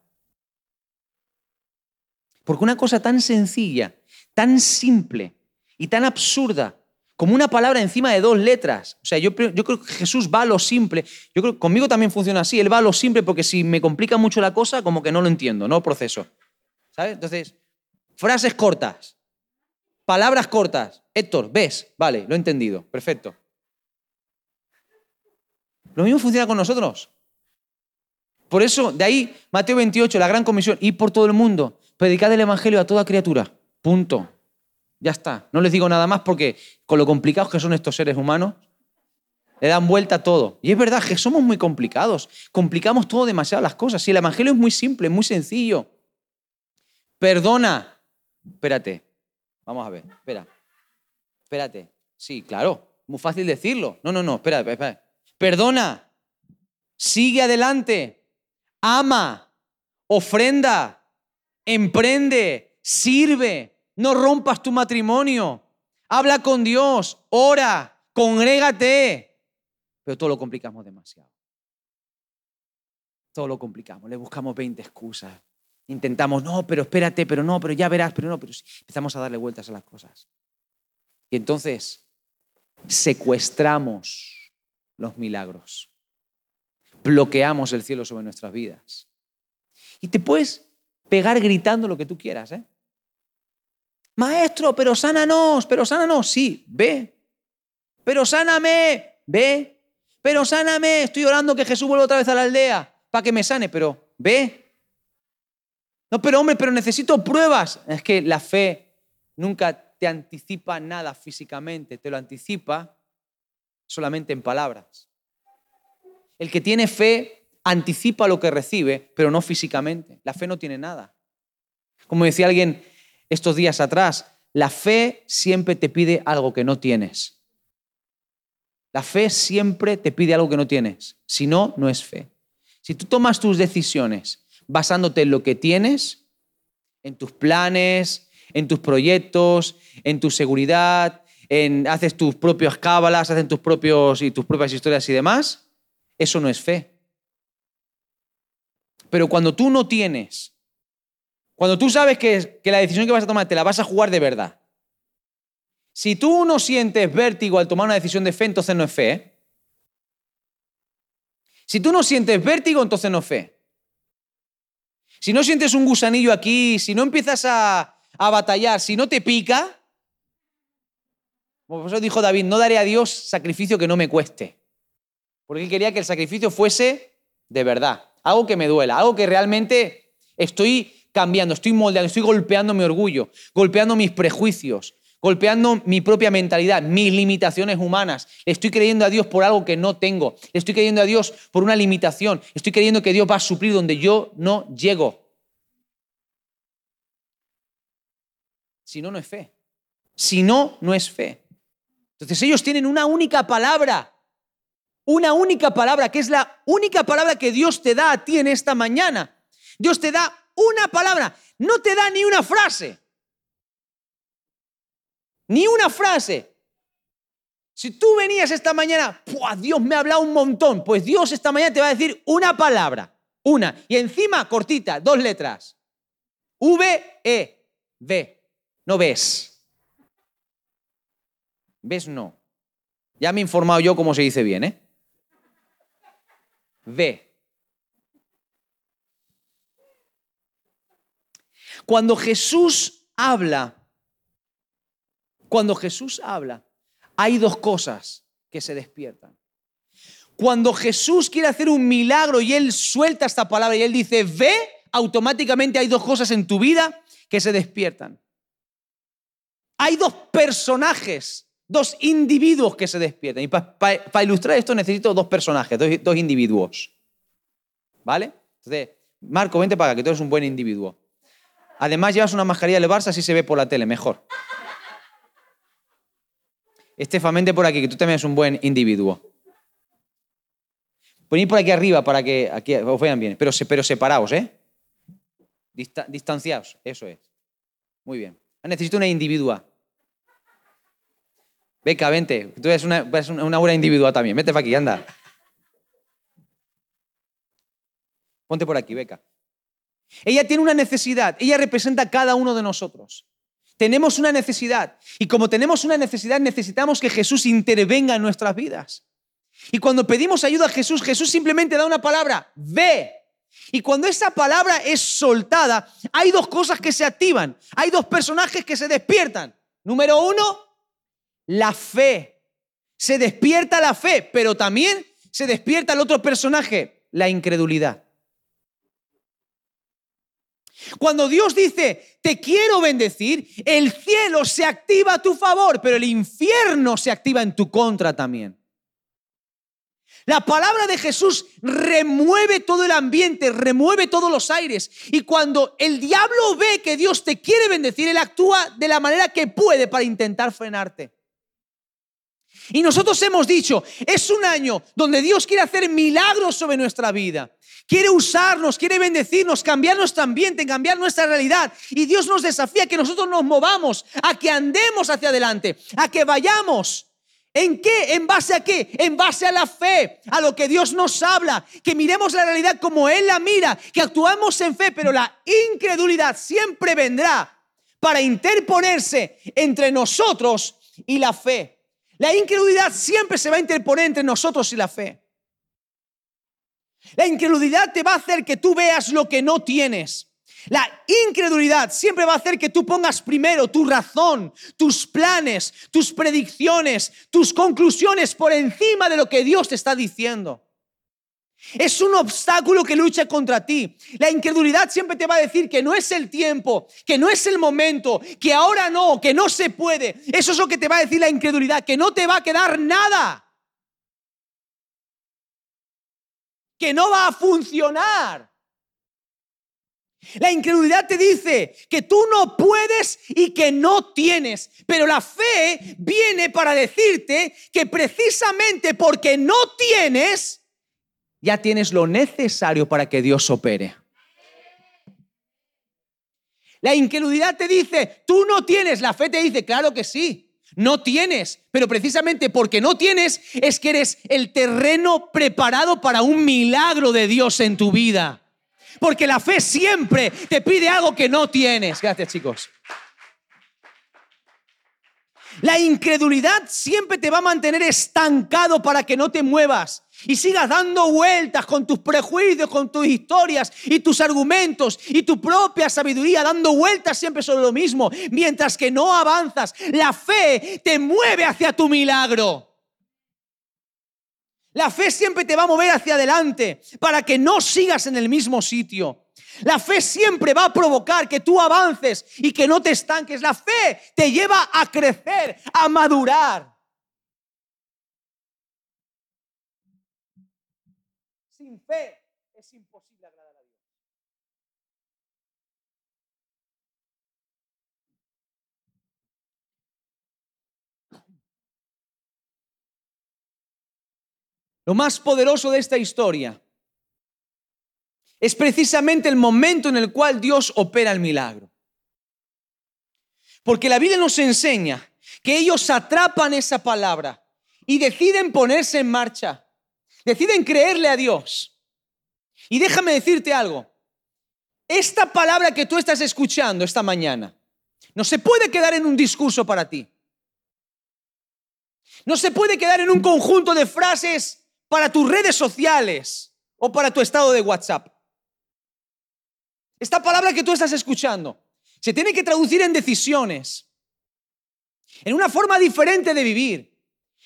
Porque una cosa tan sencilla, tan simple y tan absurda como una palabra encima de dos letras. O sea, yo, yo creo que Jesús va a lo simple. Yo creo que conmigo también funciona así. Él va a lo simple porque si me complica mucho la cosa, como que no lo entiendo, no proceso. ¿Sabes? Entonces, frases cortas, palabras cortas. Héctor, ¿ves? Vale, lo he entendido. Perfecto. Lo mismo funciona con nosotros. Por eso, de ahí, Mateo 28, la gran comisión, ir por todo el mundo, predicad el Evangelio a toda criatura. Punto. Ya está. No les digo nada más porque con lo complicados que son estos seres humanos, le dan vuelta a todo. Y es verdad que somos muy complicados. Complicamos todo demasiado las cosas. Si el Evangelio es muy simple, muy sencillo. Perdona. Espérate. Vamos a ver. Espera. Espérate. Sí, claro. Muy fácil decirlo. No, no, no. Espera, espera. Perdona. Sigue adelante. Ama. Ofrenda emprende, sirve, no rompas tu matrimonio, habla con Dios, ora, congrégate. Pero todo lo complicamos demasiado. Todo lo complicamos, le buscamos 20 excusas. Intentamos, no, pero espérate, pero no, pero ya verás, pero no, pero sí. empezamos a darle vueltas a las cosas. Y entonces secuestramos los milagros, bloqueamos el cielo sobre nuestras vidas. Y te puedes pegar gritando lo que tú quieras. ¿eh? Maestro, pero sánanos, pero sánanos. Sí, ve. Pero sáname, ve. Pero sáname. Estoy orando que Jesús vuelva otra vez a la aldea para que me sane, pero ve. No, pero hombre, pero necesito pruebas. Es que la fe nunca te anticipa nada físicamente, te lo anticipa solamente en palabras. El que tiene fe anticipa lo que recibe, pero no físicamente. La fe no tiene nada. Como decía alguien estos días atrás, la fe siempre te pide algo que no tienes. La fe siempre te pide algo que no tienes. Si no, no es fe. Si tú tomas tus decisiones basándote en lo que tienes, en tus planes, en tus proyectos, en tu seguridad, en haces tus propias cábalas, haces tus propios y tus propias historias y demás, eso no es fe. Pero cuando tú no tienes, cuando tú sabes que, que la decisión que vas a tomar te la vas a jugar de verdad, Si tú no sientes vértigo al tomar una decisión de fe, entonces no es fe. ¿eh? Si tú no sientes vértigo, entonces no es fe. Si no sientes un gusanillo aquí, si no empiezas a, a batallar, si no te pica, por eso dijo David, no daré a Dios sacrificio que no me cueste. Porque él quería que el sacrificio fuese de verdad, algo que me duela, algo que realmente estoy cambiando, estoy moldeando, estoy golpeando mi orgullo, golpeando mis prejuicios, golpeando mi propia mentalidad, mis limitaciones humanas. Estoy creyendo a Dios por algo que no tengo. Estoy creyendo a Dios por una limitación. Estoy creyendo que Dios va a suplir donde yo no llego. Si no, no es fe. Si no, no es fe. Entonces ellos tienen una única palabra. Una única palabra, que es la única palabra que Dios te da a ti en esta mañana. Dios te da una palabra, no te da ni una frase. Ni una frase. Si tú venías esta mañana, Dios me ha hablado un montón, pues Dios esta mañana te va a decir una palabra, una, y encima cortita, dos letras. V, E, V. No ves. ¿Ves? No. Ya me he informado yo cómo se dice bien, ¿eh? V. Cuando Jesús habla, cuando Jesús habla, hay dos cosas que se despiertan. Cuando Jesús quiere hacer un milagro y Él suelta esta palabra y Él dice, ve, automáticamente hay dos cosas en tu vida que se despiertan. Hay dos personajes, dos individuos que se despiertan. Y para ilustrar esto necesito dos personajes, dos, individuos. ¿Vale? Entonces, Marco, vente para acá, que tú eres un buen individuo. Además llevas una mascarilla del Barça, así se ve por la tele, mejor. Estefan, vente por aquí, que tú también eres un buen individuo. Ponid por aquí arriba para que aquí os vean bien, pero, pero separaos, ¿eh? distanciaos, eso es. Muy bien. Necesito una individua. Beca, vente. Tú eres una, una buena individua también. Vete para aquí, anda. Ponte por aquí, Beca. Ella tiene una necesidad, ella representa a cada uno de nosotros. Tenemos una necesidad y como tenemos una necesidad necesitamos que Jesús intervenga en nuestras vidas. Y cuando pedimos ayuda a Jesús, Jesús simplemente da una palabra, ve. Y cuando esa palabra es soltada, hay dos cosas que se activan, hay dos personajes que se despiertan. Número uno, la fe. Se despierta la fe, pero también se despierta el otro personaje, la incredulidad. Cuando Dios dice, te quiero bendecir, el cielo se activa a tu favor, pero el infierno se activa en tu contra también. La palabra de Jesús remueve todo el ambiente, remueve todos los aires. Y cuando el diablo ve que Dios te quiere bendecir, él actúa de la manera que puede para intentar frenarte. Y nosotros hemos dicho, es un año donde Dios quiere hacer milagros sobre nuestra vida. Quiere usarnos, quiere bendecirnos, cambiar nuestro ambiente, cambiar nuestra realidad. Y Dios nos desafía a que nosotros nos movamos, a que andemos hacia adelante, a que vayamos. ¿En qué? ¿En base a qué? En base a la fe, a lo que Dios nos habla, que miremos la realidad como Él la mira, que actuamos en fe, pero la incredulidad siempre vendrá para interponerse entre nosotros y la fe. La incredulidad siempre se va a interponer entre nosotros y la fe. La incredulidad te va a hacer que tú veas lo que no tienes. La incredulidad siempre va a hacer que tú pongas primero tu razón, tus planes, tus predicciones, tus conclusiones por encima de lo que Dios te está diciendo. Es un obstáculo que lucha contra ti. La incredulidad siempre te va a decir que no es el tiempo, que no es el momento, que ahora no, que no se puede. Eso es lo que te va a decir la incredulidad, que no te va a quedar nada. Que no va a funcionar. La incredulidad te dice que tú no puedes y que no tienes, pero la fe viene para decirte que precisamente porque no tienes, ya tienes lo necesario para que Dios opere. La incredulidad te dice, tú no tienes, la fe te dice, claro que sí. No tienes, pero precisamente porque no tienes es que eres el terreno preparado para un milagro de Dios en tu vida. Porque la fe siempre te pide algo que no tienes. Gracias chicos. La incredulidad siempre te va a mantener estancado para que no te muevas y sigas dando vueltas con tus prejuicios, con tus historias y tus argumentos y tu propia sabiduría, dando vueltas siempre sobre lo mismo, mientras que no avanzas. La fe te mueve hacia tu milagro. La fe siempre te va a mover hacia adelante para que no sigas en el mismo sitio. La fe siempre va a provocar que tú avances y que no te estanques. La fe te lleva a crecer, a madurar. Sin fe es imposible agradar a Dios. Lo más poderoso de esta historia es precisamente el momento en el cual Dios opera el milagro. Porque la Biblia nos enseña que ellos atrapan esa palabra y deciden ponerse en marcha, deciden creerle a Dios. Y déjame decirte algo, esta palabra que tú estás escuchando esta mañana no se puede quedar en un discurso para ti. No se puede quedar en un conjunto de frases para tus redes sociales o para tu estado de WhatsApp. Esta palabra que tú estás escuchando se tiene que traducir en decisiones, en una forma diferente de vivir,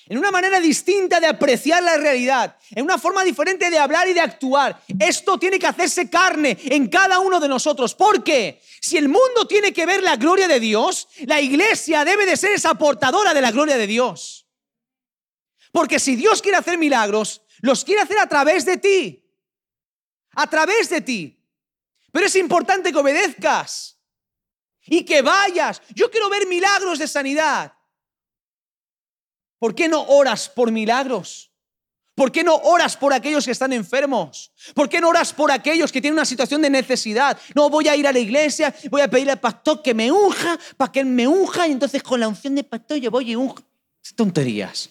en una manera distinta de apreciar la realidad, en una forma diferente de hablar y de actuar. Esto tiene que hacerse carne en cada uno de nosotros. Porque si el mundo tiene que ver la gloria de Dios, la iglesia debe de ser esa portadora de la gloria de Dios. Porque si Dios quiere hacer milagros, los quiere hacer a través de ti. A través de ti. Pero es importante que obedezcas y que vayas. Yo quiero ver milagros de sanidad. ¿Por qué no oras por milagros? ¿Por qué no oras por aquellos que están enfermos? ¿Por qué no oras por aquellos que tienen una situación de necesidad? No voy a ir a la iglesia, voy a pedirle al pastor que me unja, para que él me unja, y entonces con la unción de pastor yo voy y unjo. Tonterías.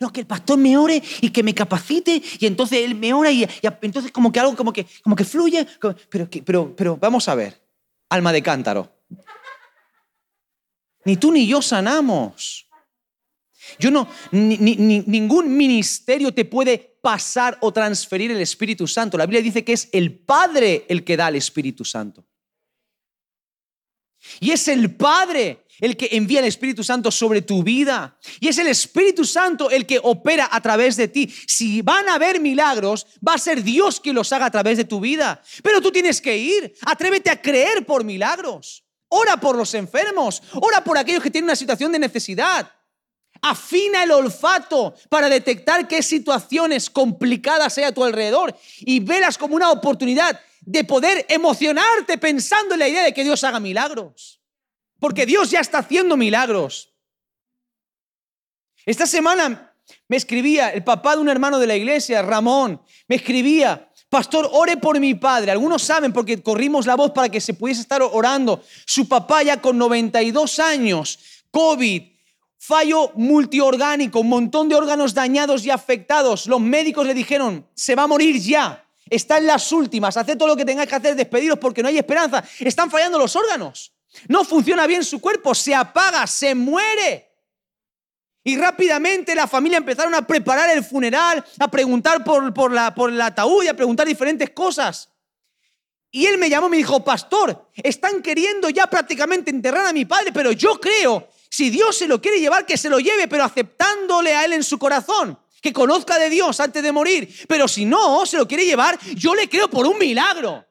No, que el pastor me ore y que me capacite y entonces él me ora y, entonces como que algo como que, como que fluye. Pero, pero, pero vamos a ver, alma de cántaro. Ni tú ni yo sanamos. Yo no, ningún ministerio te puede pasar o transferir el Espíritu Santo. La Biblia dice que es el Padre el que da el Espíritu Santo. Y es el Padre el que envía el Espíritu Santo sobre tu vida. Y es el Espíritu Santo el que opera a través de ti. Si van a haber milagros, va a ser Dios quien los haga a través de tu vida. Pero tú tienes que ir. Atrévete a creer por milagros. Ora por los enfermos. Ora por aquellos que tienen una situación de necesidad. Afina el olfato para detectar qué situaciones complicadas hay a tu alrededor y velas como una oportunidad de poder emocionarte pensando en la idea de que Dios haga milagros. Porque Dios ya está haciendo milagros. Esta semana me escribía el papá de un hermano de la iglesia, Ramón, me escribía, pastor, ore por mi padre. Algunos saben porque corrimos la voz para que se pudiese estar orando. Su papá ya con 92 años, COVID, fallo multiorgánico, un montón de órganos dañados y afectados. Los médicos le dijeron, se va a morir ya. Está en las últimas, haced todo lo que tengáis que hacer, despediros porque no hay esperanza. Están fallando los órganos. No funciona bien su cuerpo, se apaga, se muere. Y rápidamente la familia empezaron a preparar el funeral, a preguntar por, por, la, por el ataúd y a preguntar diferentes cosas. Y él me llamó y me dijo, pastor, están queriendo ya prácticamente enterrar a mi padre, pero yo creo, si Dios se lo quiere llevar, que se lo lleve, pero aceptándole a él en su corazón, que conozca de Dios antes de morir. Pero si no se lo quiere llevar, yo le creo por un milagro.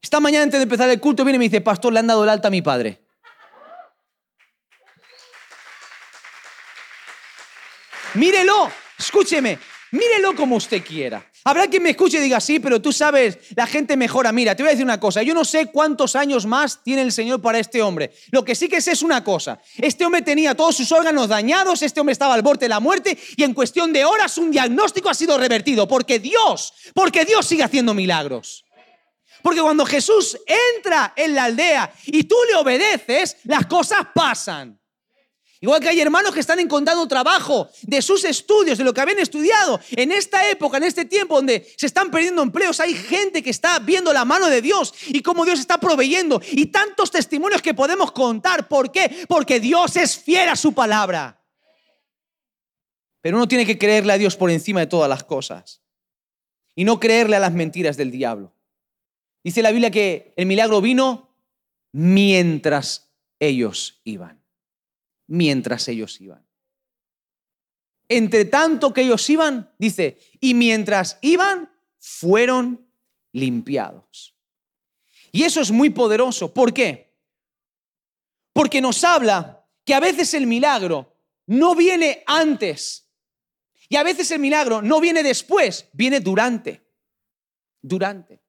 Esta mañana antes de empezar el culto viene y me dice, pastor, le han dado el alta a mi padre. Mírelo, escúcheme, mírelo como usted quiera. Habrá quien me escuche y diga, sí, pero tú sabes, la gente mejora. Mira, te voy a decir una cosa, yo no sé cuántos años más tiene el Señor para este hombre. Lo que sí que sé es una cosa, este hombre tenía todos sus órganos dañados, este hombre estaba al borde de la muerte y en cuestión de horas un diagnóstico ha sido revertido, porque Dios, porque Dios sigue haciendo milagros. Porque cuando Jesús entra en la aldea y tú le obedeces, las cosas pasan. Igual que hay hermanos que están encontrando trabajo de sus estudios, de lo que habían estudiado. En esta época, en este tiempo donde se están perdiendo empleos, hay gente que está viendo la mano de Dios y cómo Dios está proveyendo. Y tantos testimonios que podemos contar. ¿Por qué? Porque Dios es fiel a su palabra. Pero uno tiene que creerle a Dios por encima de todas las cosas. Y no creerle a las mentiras del diablo. Dice la Biblia que el milagro vino mientras ellos iban mientras ellos iban. Entre tanto que ellos iban, dice, y mientras iban, fueron limpiados. Y eso es muy poderoso. ¿Por qué? Porque nos habla que a veces el milagro no viene antes y a veces el milagro no viene después, viene durante. Durante.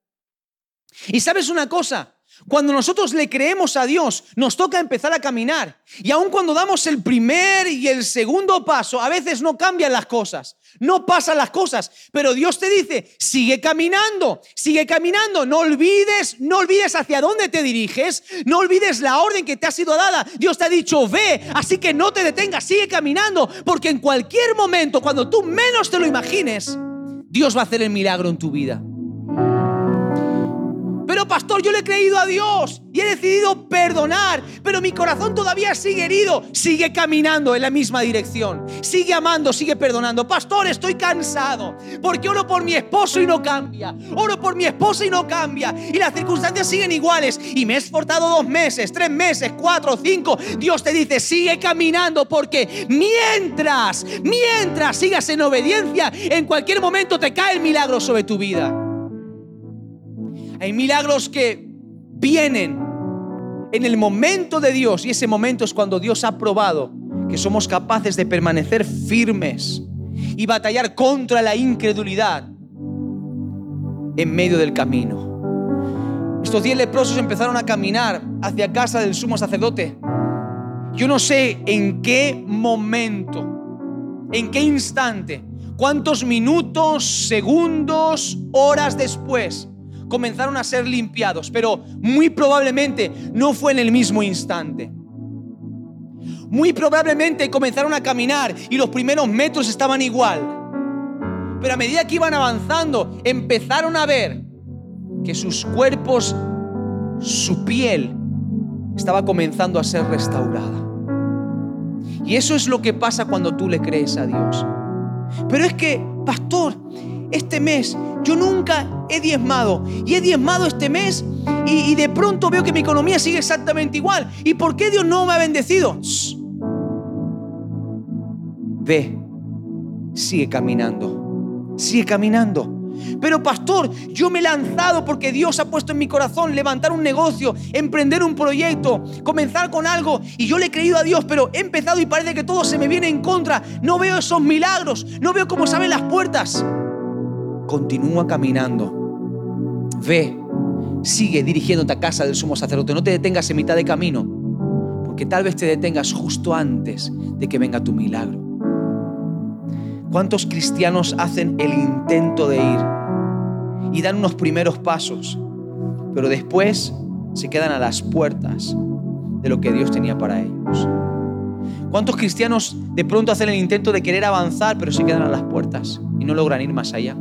Y sabes una cosa, cuando nosotros le creemos a Dios, nos toca empezar a caminar. Y aun cuando damos el primer y el segundo paso, a veces no cambian las cosas, no pasan las cosas. Pero Dios te dice, sigue caminando, sigue caminando. No olvides, no olvides hacia dónde te diriges, no olvides la orden que te ha sido dada. Dios te ha dicho, ve, así que no te detengas, sigue caminando. Porque en cualquier momento, cuando tú menos te lo imagines, Dios va a hacer el milagro en tu vida pastor, yo le he creído a Dios y he decidido perdonar, pero mi corazón todavía sigue herido. Sigue caminando en la misma dirección. Sigue amando, sigue perdonando. Pastor, estoy cansado porque oro por mi esposo y no cambia. Oro por mi esposa y no cambia. Y las circunstancias siguen iguales. Y me he esforzado dos meses, tres meses, cuatro, cinco. Dios te dice, sigue caminando porque mientras, mientras sigas en obediencia, en cualquier momento te cae el milagro sobre tu vida. Hay milagros que vienen en el momento de Dios y ese momento es cuando Dios ha probado que somos capaces de permanecer firmes y batallar contra la incredulidad en medio del camino. Estos diez leprosos empezaron a caminar hacia casa del sumo sacerdote. Yo no sé en qué momento, en qué instante, cuántos minutos, segundos, horas después comenzaron a ser limpiados, pero muy probablemente no fue en el mismo instante. Muy probablemente comenzaron a caminar y los primeros metros estaban igual. Pero a medida que iban avanzando, empezaron a ver que sus cuerpos, su piel, estaba comenzando a ser restaurada. Y eso es lo que pasa cuando tú le crees a Dios. Pero es que, pastor, este mes yo nunca he diezmado y he diezmado este mes y, de pronto veo que mi economía sigue exactamente igual. ¿Y por qué Dios no me ha bendecido? Ve, sigue caminando, sigue caminando. Pero pastor, yo me he lanzado porque Dios ha puesto en mi corazón levantar un negocio, emprender un proyecto, comenzar con algo y yo le he creído a Dios, pero he empezado y parece que todo se me viene en contra. No veo esos milagros, no veo cómo saben las puertas continúa caminando. Ve, sigue dirigiéndote a casa del sumo sacerdote. No te detengas en mitad de camino, porque tal vez te detengas justo antes de que venga tu milagro. ¿Cuántos cristianos hacen el intento de ir y dan unos primeros pasos, pero después se quedan a las puertas de lo que Dios tenía para ellos? ¿Cuántos cristianos de pronto hacen el intento de querer avanzar, pero se quedan a las puertas y no logran ir más allá?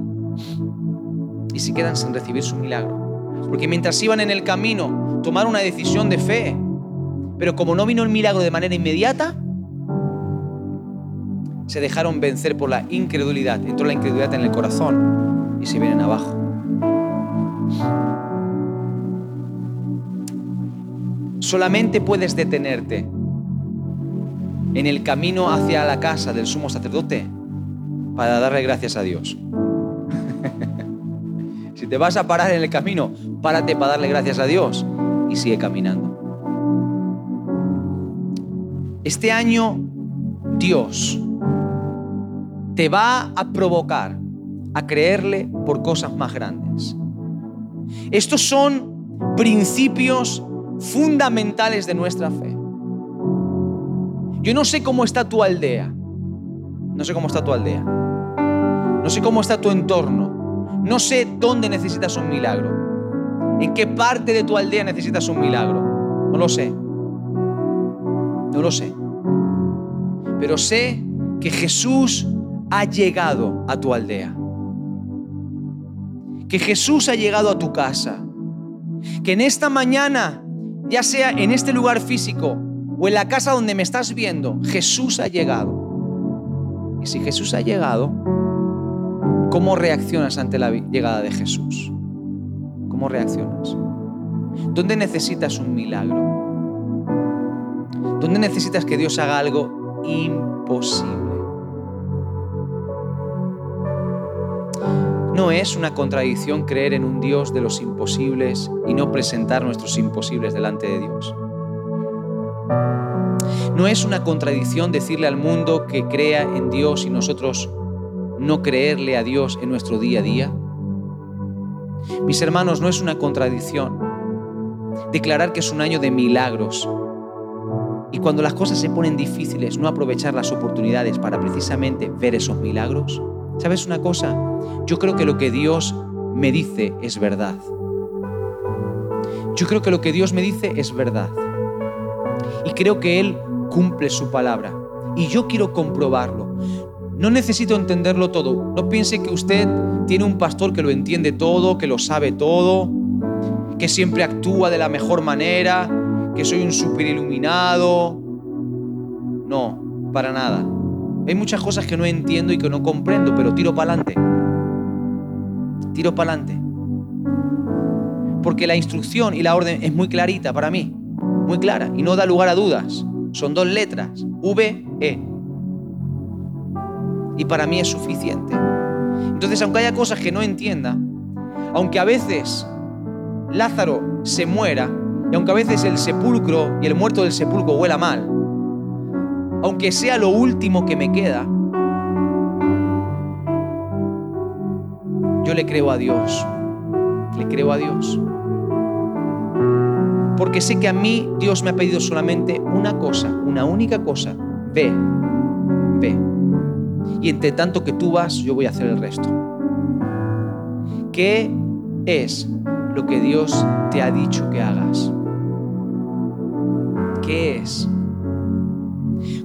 Y se quedan sin recibir su milagro. Porque mientras iban en el camino, tomaron una decisión de fe. Pero como no vino el milagro de manera inmediata, se dejaron vencer por la incredulidad. Entró la incredulidad en el corazón y se vienen abajo. Solamente puedes detenerte en el camino hacia la casa del sumo sacerdote para darle gracias a Dios. Te vas a parar en el camino, párate para darle gracias a Dios y sigue caminando. Este año Dios te va a provocar a creerle por cosas más grandes. Estos son principios fundamentales de nuestra fe. Yo no sé cómo está tu aldea. No sé cómo está tu aldea. No sé cómo está tu entorno. No sé dónde necesitas un milagro. ¿En qué parte de tu aldea necesitas un milagro? No lo sé. No lo sé. pero sé que Jesús ha llegado a tu aldea. Que Jesús ha llegado a tu casa. Que en esta mañana, ya sea en este lugar físico o en la casa donde me estás viendo, Jesús ha llegado. Y si Jesús ha llegado, ¿cómo reaccionas ante la llegada de Jesús? ¿Cómo reaccionas? ¿Dónde necesitas un milagro? ¿Dónde necesitas que Dios haga algo imposible? No es una contradicción creer en un Dios de los imposibles y no presentar nuestros imposibles delante de Dios. No es una contradicción decirle al mundo que crea en Dios y nosotros no creerle a Dios en nuestro día a día. Mis hermanos, no es una contradicción declarar que es un año de milagros y cuando las cosas se ponen difíciles, no aprovechar las oportunidades para precisamente ver esos milagros. ¿Sabes una cosa? Yo creo que lo que Dios me dice es verdad. Yo creo que lo que Dios me dice es verdad. Y creo que Él cumple su palabra. Y yo quiero comprobarlo. No necesito entenderlo todo. No piense que usted tiene un pastor que lo entiende todo, que lo sabe todo, que siempre actúa de la mejor manera, que soy un super iluminado. No, para nada. Hay muchas cosas que no entiendo y que no comprendo, pero tiro para adelante. Tiro para adelante. Porque la instrucción y la orden es muy clarita para mí, muy clara y no da lugar a dudas. Son dos letras, V, E. Y para mí es suficiente. Entonces, aunque haya cosas que no entienda, aunque a veces Lázaro se muera, y aunque a veces el sepulcro y el muerto del sepulcro huela mal, aunque sea lo último que me queda, yo le creo a Dios. Le creo a Dios. Porque sé que a mí Dios me ha pedido solamente una cosa, una única cosa. Ve, ve. Y entre tanto que tú vas, yo voy a hacer el resto. ¿Qué es lo que Dios te ha dicho que hagas? ¿Qué es?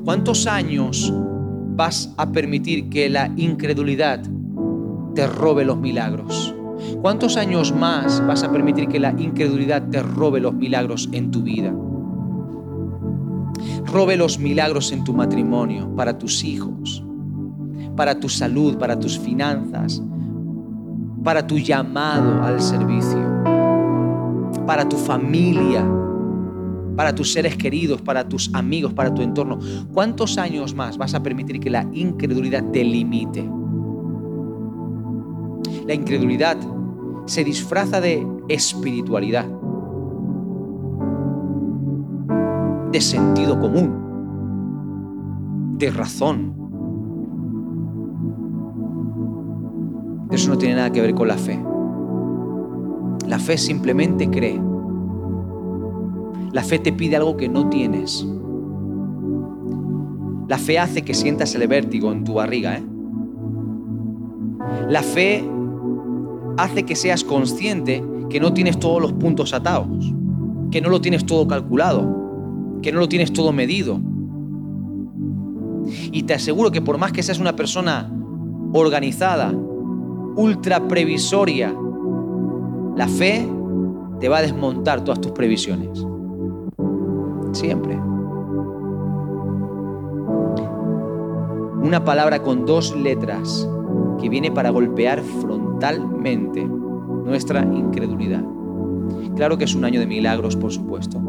¿Cuántos años vas a permitir que la incredulidad te robe los milagros? ¿Cuántos años más vas a permitir que la incredulidad te robe los milagros en tu vida? Robe los milagros en tu matrimonio, para tus hijos, para tu salud, para tus finanzas, para tu llamado al servicio, para tu familia, para tus seres queridos, para tus amigos, para tu entorno. ¿Cuántos años más vas a permitir que la incredulidad te limite? La incredulidad se disfraza de espiritualidad, de sentido común, de razón. Eso no tiene nada que ver con la fe. La fe simplemente cree. La fe te pide algo que no tienes. La fe hace que sientas el vértigo en tu barriga. ¿eh? La fe hace que seas consciente que no tienes todos los puntos atados, que no lo tienes todo calculado, que no lo tienes todo medido. Y te aseguro que por más que seas una persona organizada, ultra previsoria, la fe te va a desmontar todas tus previsiones siempre. Una palabra con dos letras que viene para golpear frontalmente nuestra incredulidad. Claro que es un año de milagros, por supuesto.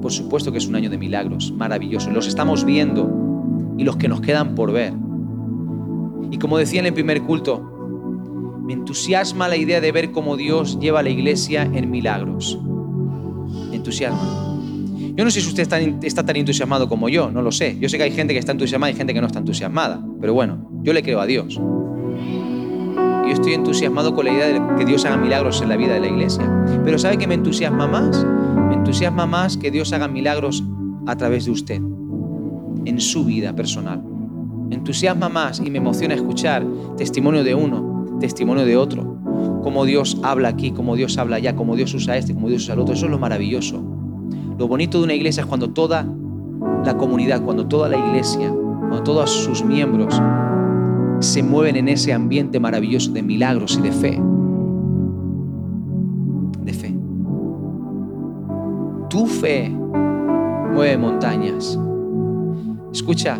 Por supuesto que es un año de milagros, maravilloso. Los estamos viendo y los que nos quedan por ver. Y como decía en el primer culto, me entusiasma la idea de ver cómo Dios lleva a la iglesia en milagros. Me entusiasma. Yo no sé si usted está, tan entusiasmado como yo, no lo sé. Yo sé que hay gente que está entusiasmada y gente que no está entusiasmada. Pero bueno, yo le creo a Dios. Yo estoy entusiasmado con la idea de que Dios haga milagros en la vida de la iglesia. Pero ¿sabe qué me entusiasma más? Me entusiasma más que Dios haga milagros a través de usted, en su vida personal. Me entusiasma más y me emociona escuchar testimonio de uno, testimonio de otro. Cómo Dios habla aquí, cómo Dios habla allá, cómo Dios usa este, cómo Dios usa el otro. Eso es lo maravilloso. Lo bonito de una iglesia es cuando toda la comunidad, cuando toda la iglesia cuando todos sus miembros se mueven en ese ambiente maravilloso de milagros y de fe. De fe. Tu fe mueve montañas. Escucha,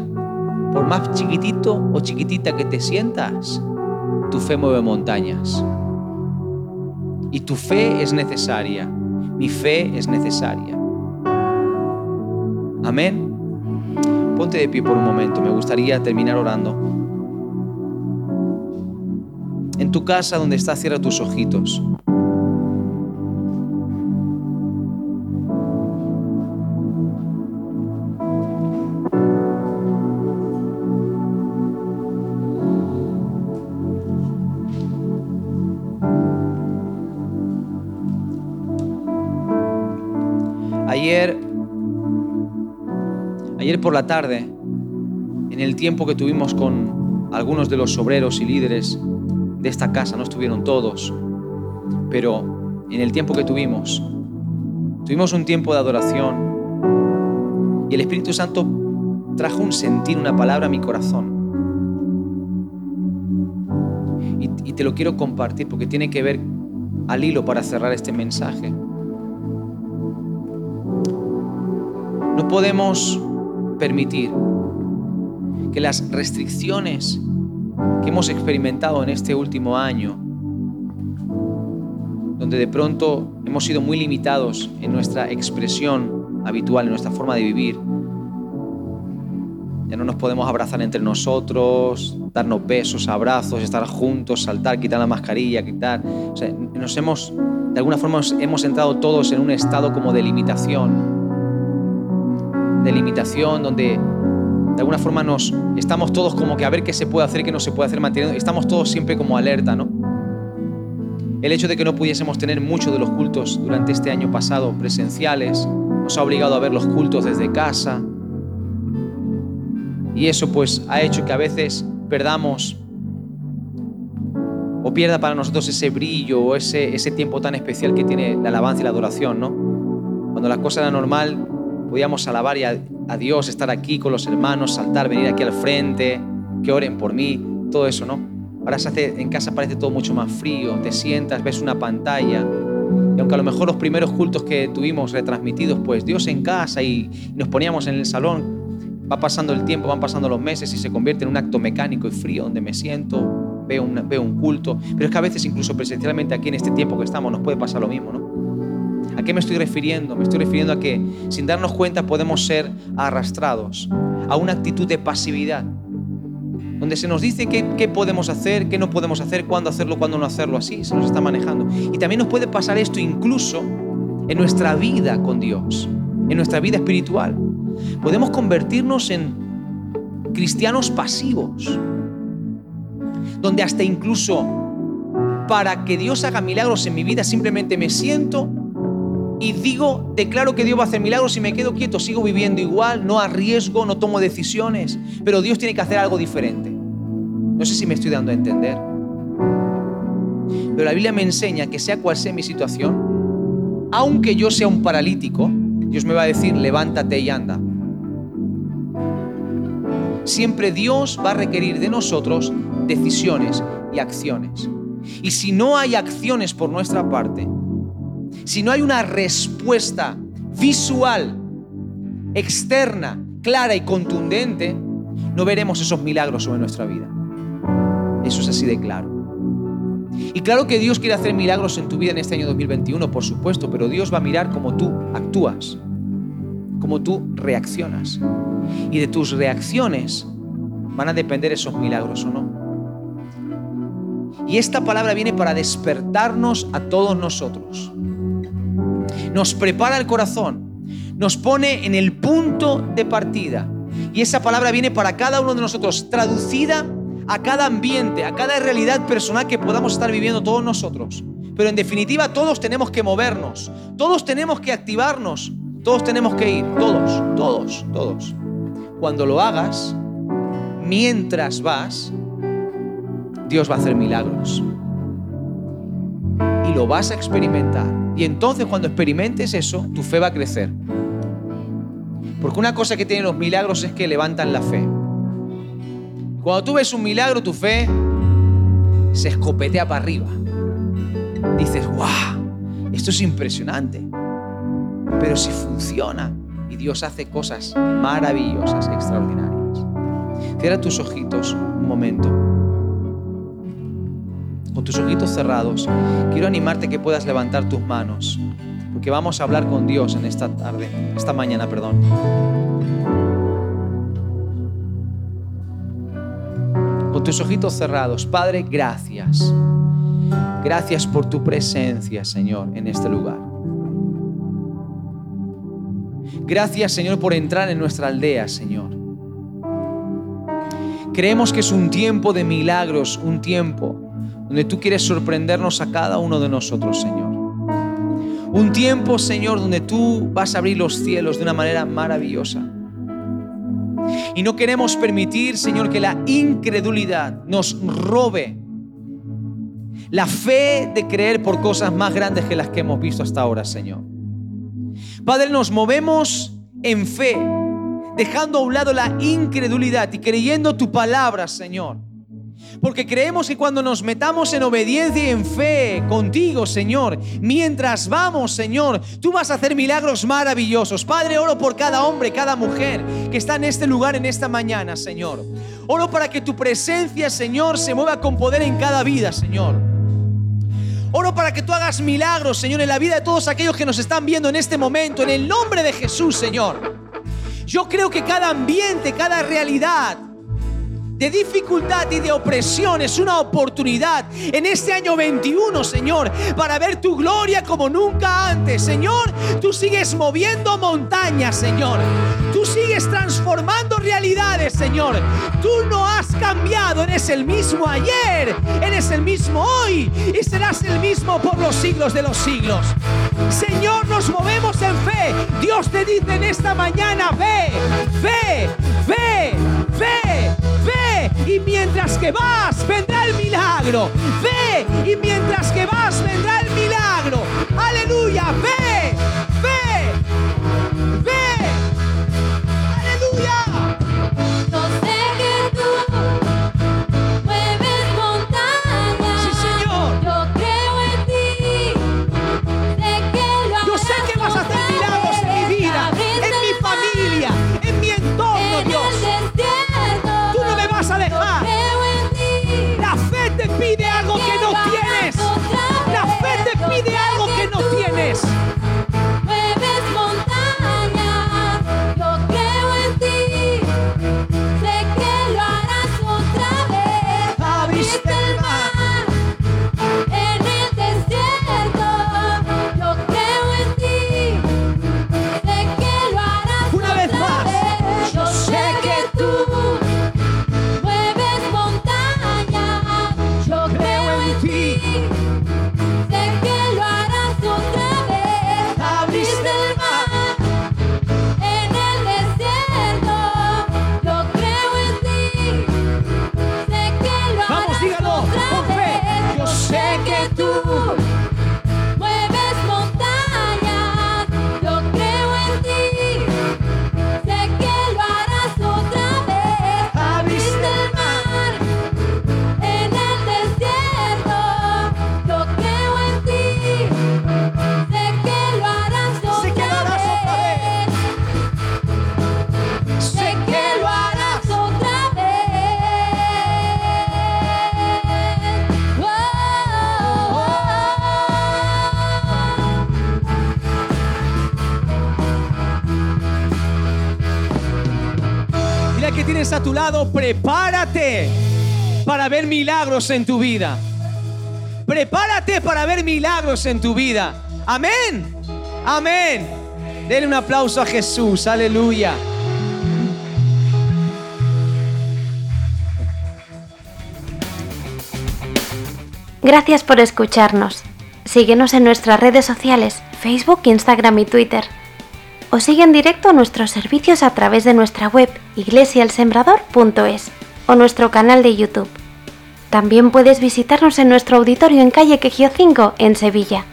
por más chiquitito o chiquitita que te sientas, tu fe mueve montañas. Y tu fe es necesaria. Mi fe es necesaria. Amén. Ponte de pie por un momento. Me gustaría terminar orando. En tu casa donde estás, cierra tus ojitos. La tarde, en el tiempo que tuvimos con algunos de los obreros y líderes de esta casa, no estuvieron todos, pero en el tiempo que tuvimos, tuvimos un tiempo de adoración y el Espíritu Santo trajo un sentir, una palabra a mi corazón. Y, y te lo quiero compartir porque tiene que ver al hilo para cerrar este mensaje. No podemos permitir que las restricciones que hemos experimentado en este último año, donde de pronto hemos sido muy limitados en nuestra expresión habitual, en nuestra forma de vivir, ya no nos podemos abrazar entre nosotros, darnos besos, abrazos, estar juntos, saltar, quitar la mascarilla, quitar. Nos hemos, de alguna forma, hemos entrado todos en un estado como de limitación de limitación, donde de alguna forma nos estamos todos como que a ver qué se puede hacer, qué no se puede hacer, manteniendo, estamos todos siempre como alerta, ¿no? El hecho de que no pudiésemos tener muchos de los cultos durante este año pasado presenciales nos ha obligado a ver los cultos desde casa. Y eso pues ha hecho que a veces perdamos o pierda para nosotros ese brillo o ese, ese tiempo tan especial que tiene la alabanza y la adoración, ¿no? Cuando la cosa era normal, podíamos alabar a, Dios, estar aquí con los hermanos, saltar, venir aquí al frente, que oren por mí, todo eso, ¿no? Ahora se hace, en casa parece todo mucho más frío, te sientas, ves una pantalla, y aunque a lo mejor los primeros cultos que tuvimos retransmitidos, pues Dios en casa y, nos poníamos en el salón, va pasando el tiempo, van pasando los meses y se convierte en un acto mecánico y frío donde me siento, veo, veo un culto, pero es que a veces incluso presencialmente aquí en este tiempo que estamos nos puede pasar lo mismo, ¿no? ¿A qué me estoy refiriendo? Me estoy refiriendo a que sin darnos cuenta podemos ser arrastrados a una actitud de pasividad, donde se nos dice qué, podemos hacer, qué no podemos hacer, cuándo hacerlo, cuándo no hacerlo, así se nos está manejando. Y también nos puede pasar esto incluso en nuestra vida con Dios, en nuestra vida espiritual. Podemos convertirnos en cristianos pasivos, donde hasta incluso para que Dios haga milagros en mi vida simplemente me siento y digo, declaro que Dios va a hacer milagros y me quedo quieto, sigo viviendo igual, no arriesgo, no tomo decisiones, pero Dios tiene que hacer algo diferente. No sé si me estoy dando a entender. Pero la Biblia me enseña que sea cual sea mi situación, aunque yo sea un paralítico, Dios me va a decir, levántate y anda. Siempre Dios va a requerir de nosotros decisiones y acciones. Y si no hay acciones por nuestra parte, si no hay una respuesta visual, externa, clara y contundente, no veremos esos milagros sobre nuestra vida. Eso es así de claro. Y claro que Dios quiere hacer milagros en tu vida en este año 2021, por supuesto, pero Dios va a mirar cómo tú actúas, cómo tú reaccionas. Y de tus reacciones van a depender esos milagros o no. Y esta palabra viene para despertarnos a todos nosotros nos prepara el corazón, nos pone en el punto de partida. Y esa palabra viene para cada uno de nosotros, traducida a cada ambiente, a cada realidad personal que podamos estar viviendo todos nosotros. Pero en definitiva todos tenemos que movernos, todos tenemos que activarnos, todos tenemos que ir, todos, todos, todos. Cuando lo hagas, mientras vas, Dios va a hacer milagros. Lo vas a experimentar. Y entonces cuando experimentes eso, tu fe va a crecer. Porque una cosa que tienen los milagros es que levantan la fe. Cuando tú ves un milagro, tu fe se escopetea para arriba. Dices, wow, esto es impresionante. Pero si funciona y Dios hace cosas maravillosas, extraordinarias. Cierra tus ojitos un momento. Con tus ojitos cerrados, quiero animarte que puedas levantar tus manos, porque vamos a hablar con Dios en esta tarde, esta mañana, perdón. Con tus ojitos cerrados, Padre, gracias. Gracias por tu presencia, Señor, en este lugar. Gracias, Señor, por entrar en nuestra aldea, Señor. Creemos que es un tiempo de milagros, un tiempo donde tú quieres sorprendernos a cada uno de nosotros, Señor. Un tiempo, Señor, donde tú vas a abrir los cielos de una manera maravillosa. Y no queremos permitir, Señor, que la incredulidad nos robe la fe de creer por cosas más grandes que las que hemos visto hasta ahora, Señor. Padre, nos movemos en fe, dejando a un lado la incredulidad y creyendo tu palabra, Señor. Porque creemos que cuando nos metamos en obediencia y en fe contigo, Señor, mientras vamos, Señor, tú vas a hacer milagros maravillosos. Padre, oro por cada hombre, cada mujer que está en este lugar en esta mañana, Señor. Oro para que tu presencia, Señor, se mueva con poder en cada vida, Señor. Oro para que tú hagas milagros, Señor, en la vida de todos aquellos que nos están viendo en este momento, en el nombre de Jesús, Señor. Yo creo que cada ambiente, cada realidad, de dificultad y de opresión es una oportunidad en este año 21, Señor, para ver tu gloria como nunca antes. Señor, tú sigues moviendo montañas, Señor. Tú sigues transformando realidades, Señor. Tú no has cambiado, eres el mismo ayer, eres el mismo hoy y serás el mismo por los siglos de los siglos. Señor, nos movemos en fe. Dios te dice en esta mañana, ve, ve, ve, y mientras que vas vendrá el milagro. Ve y mientras que vas vendrá el milagro. Aleluya, ve, para ver milagros en tu vida. Prepárate para ver milagros en tu vida. Amén. Amén. Denle un aplauso a Jesús. Aleluya. Gracias por escucharnos. Síguenos en nuestras redes sociales, Facebook, Instagram y Twitter. O sigue en directo nuestros servicios a través de nuestra web iglesialsembrador.es o nuestro canal de YouTube. También puedes visitarnos en nuestro auditorio en calle Quejío 5 en Sevilla.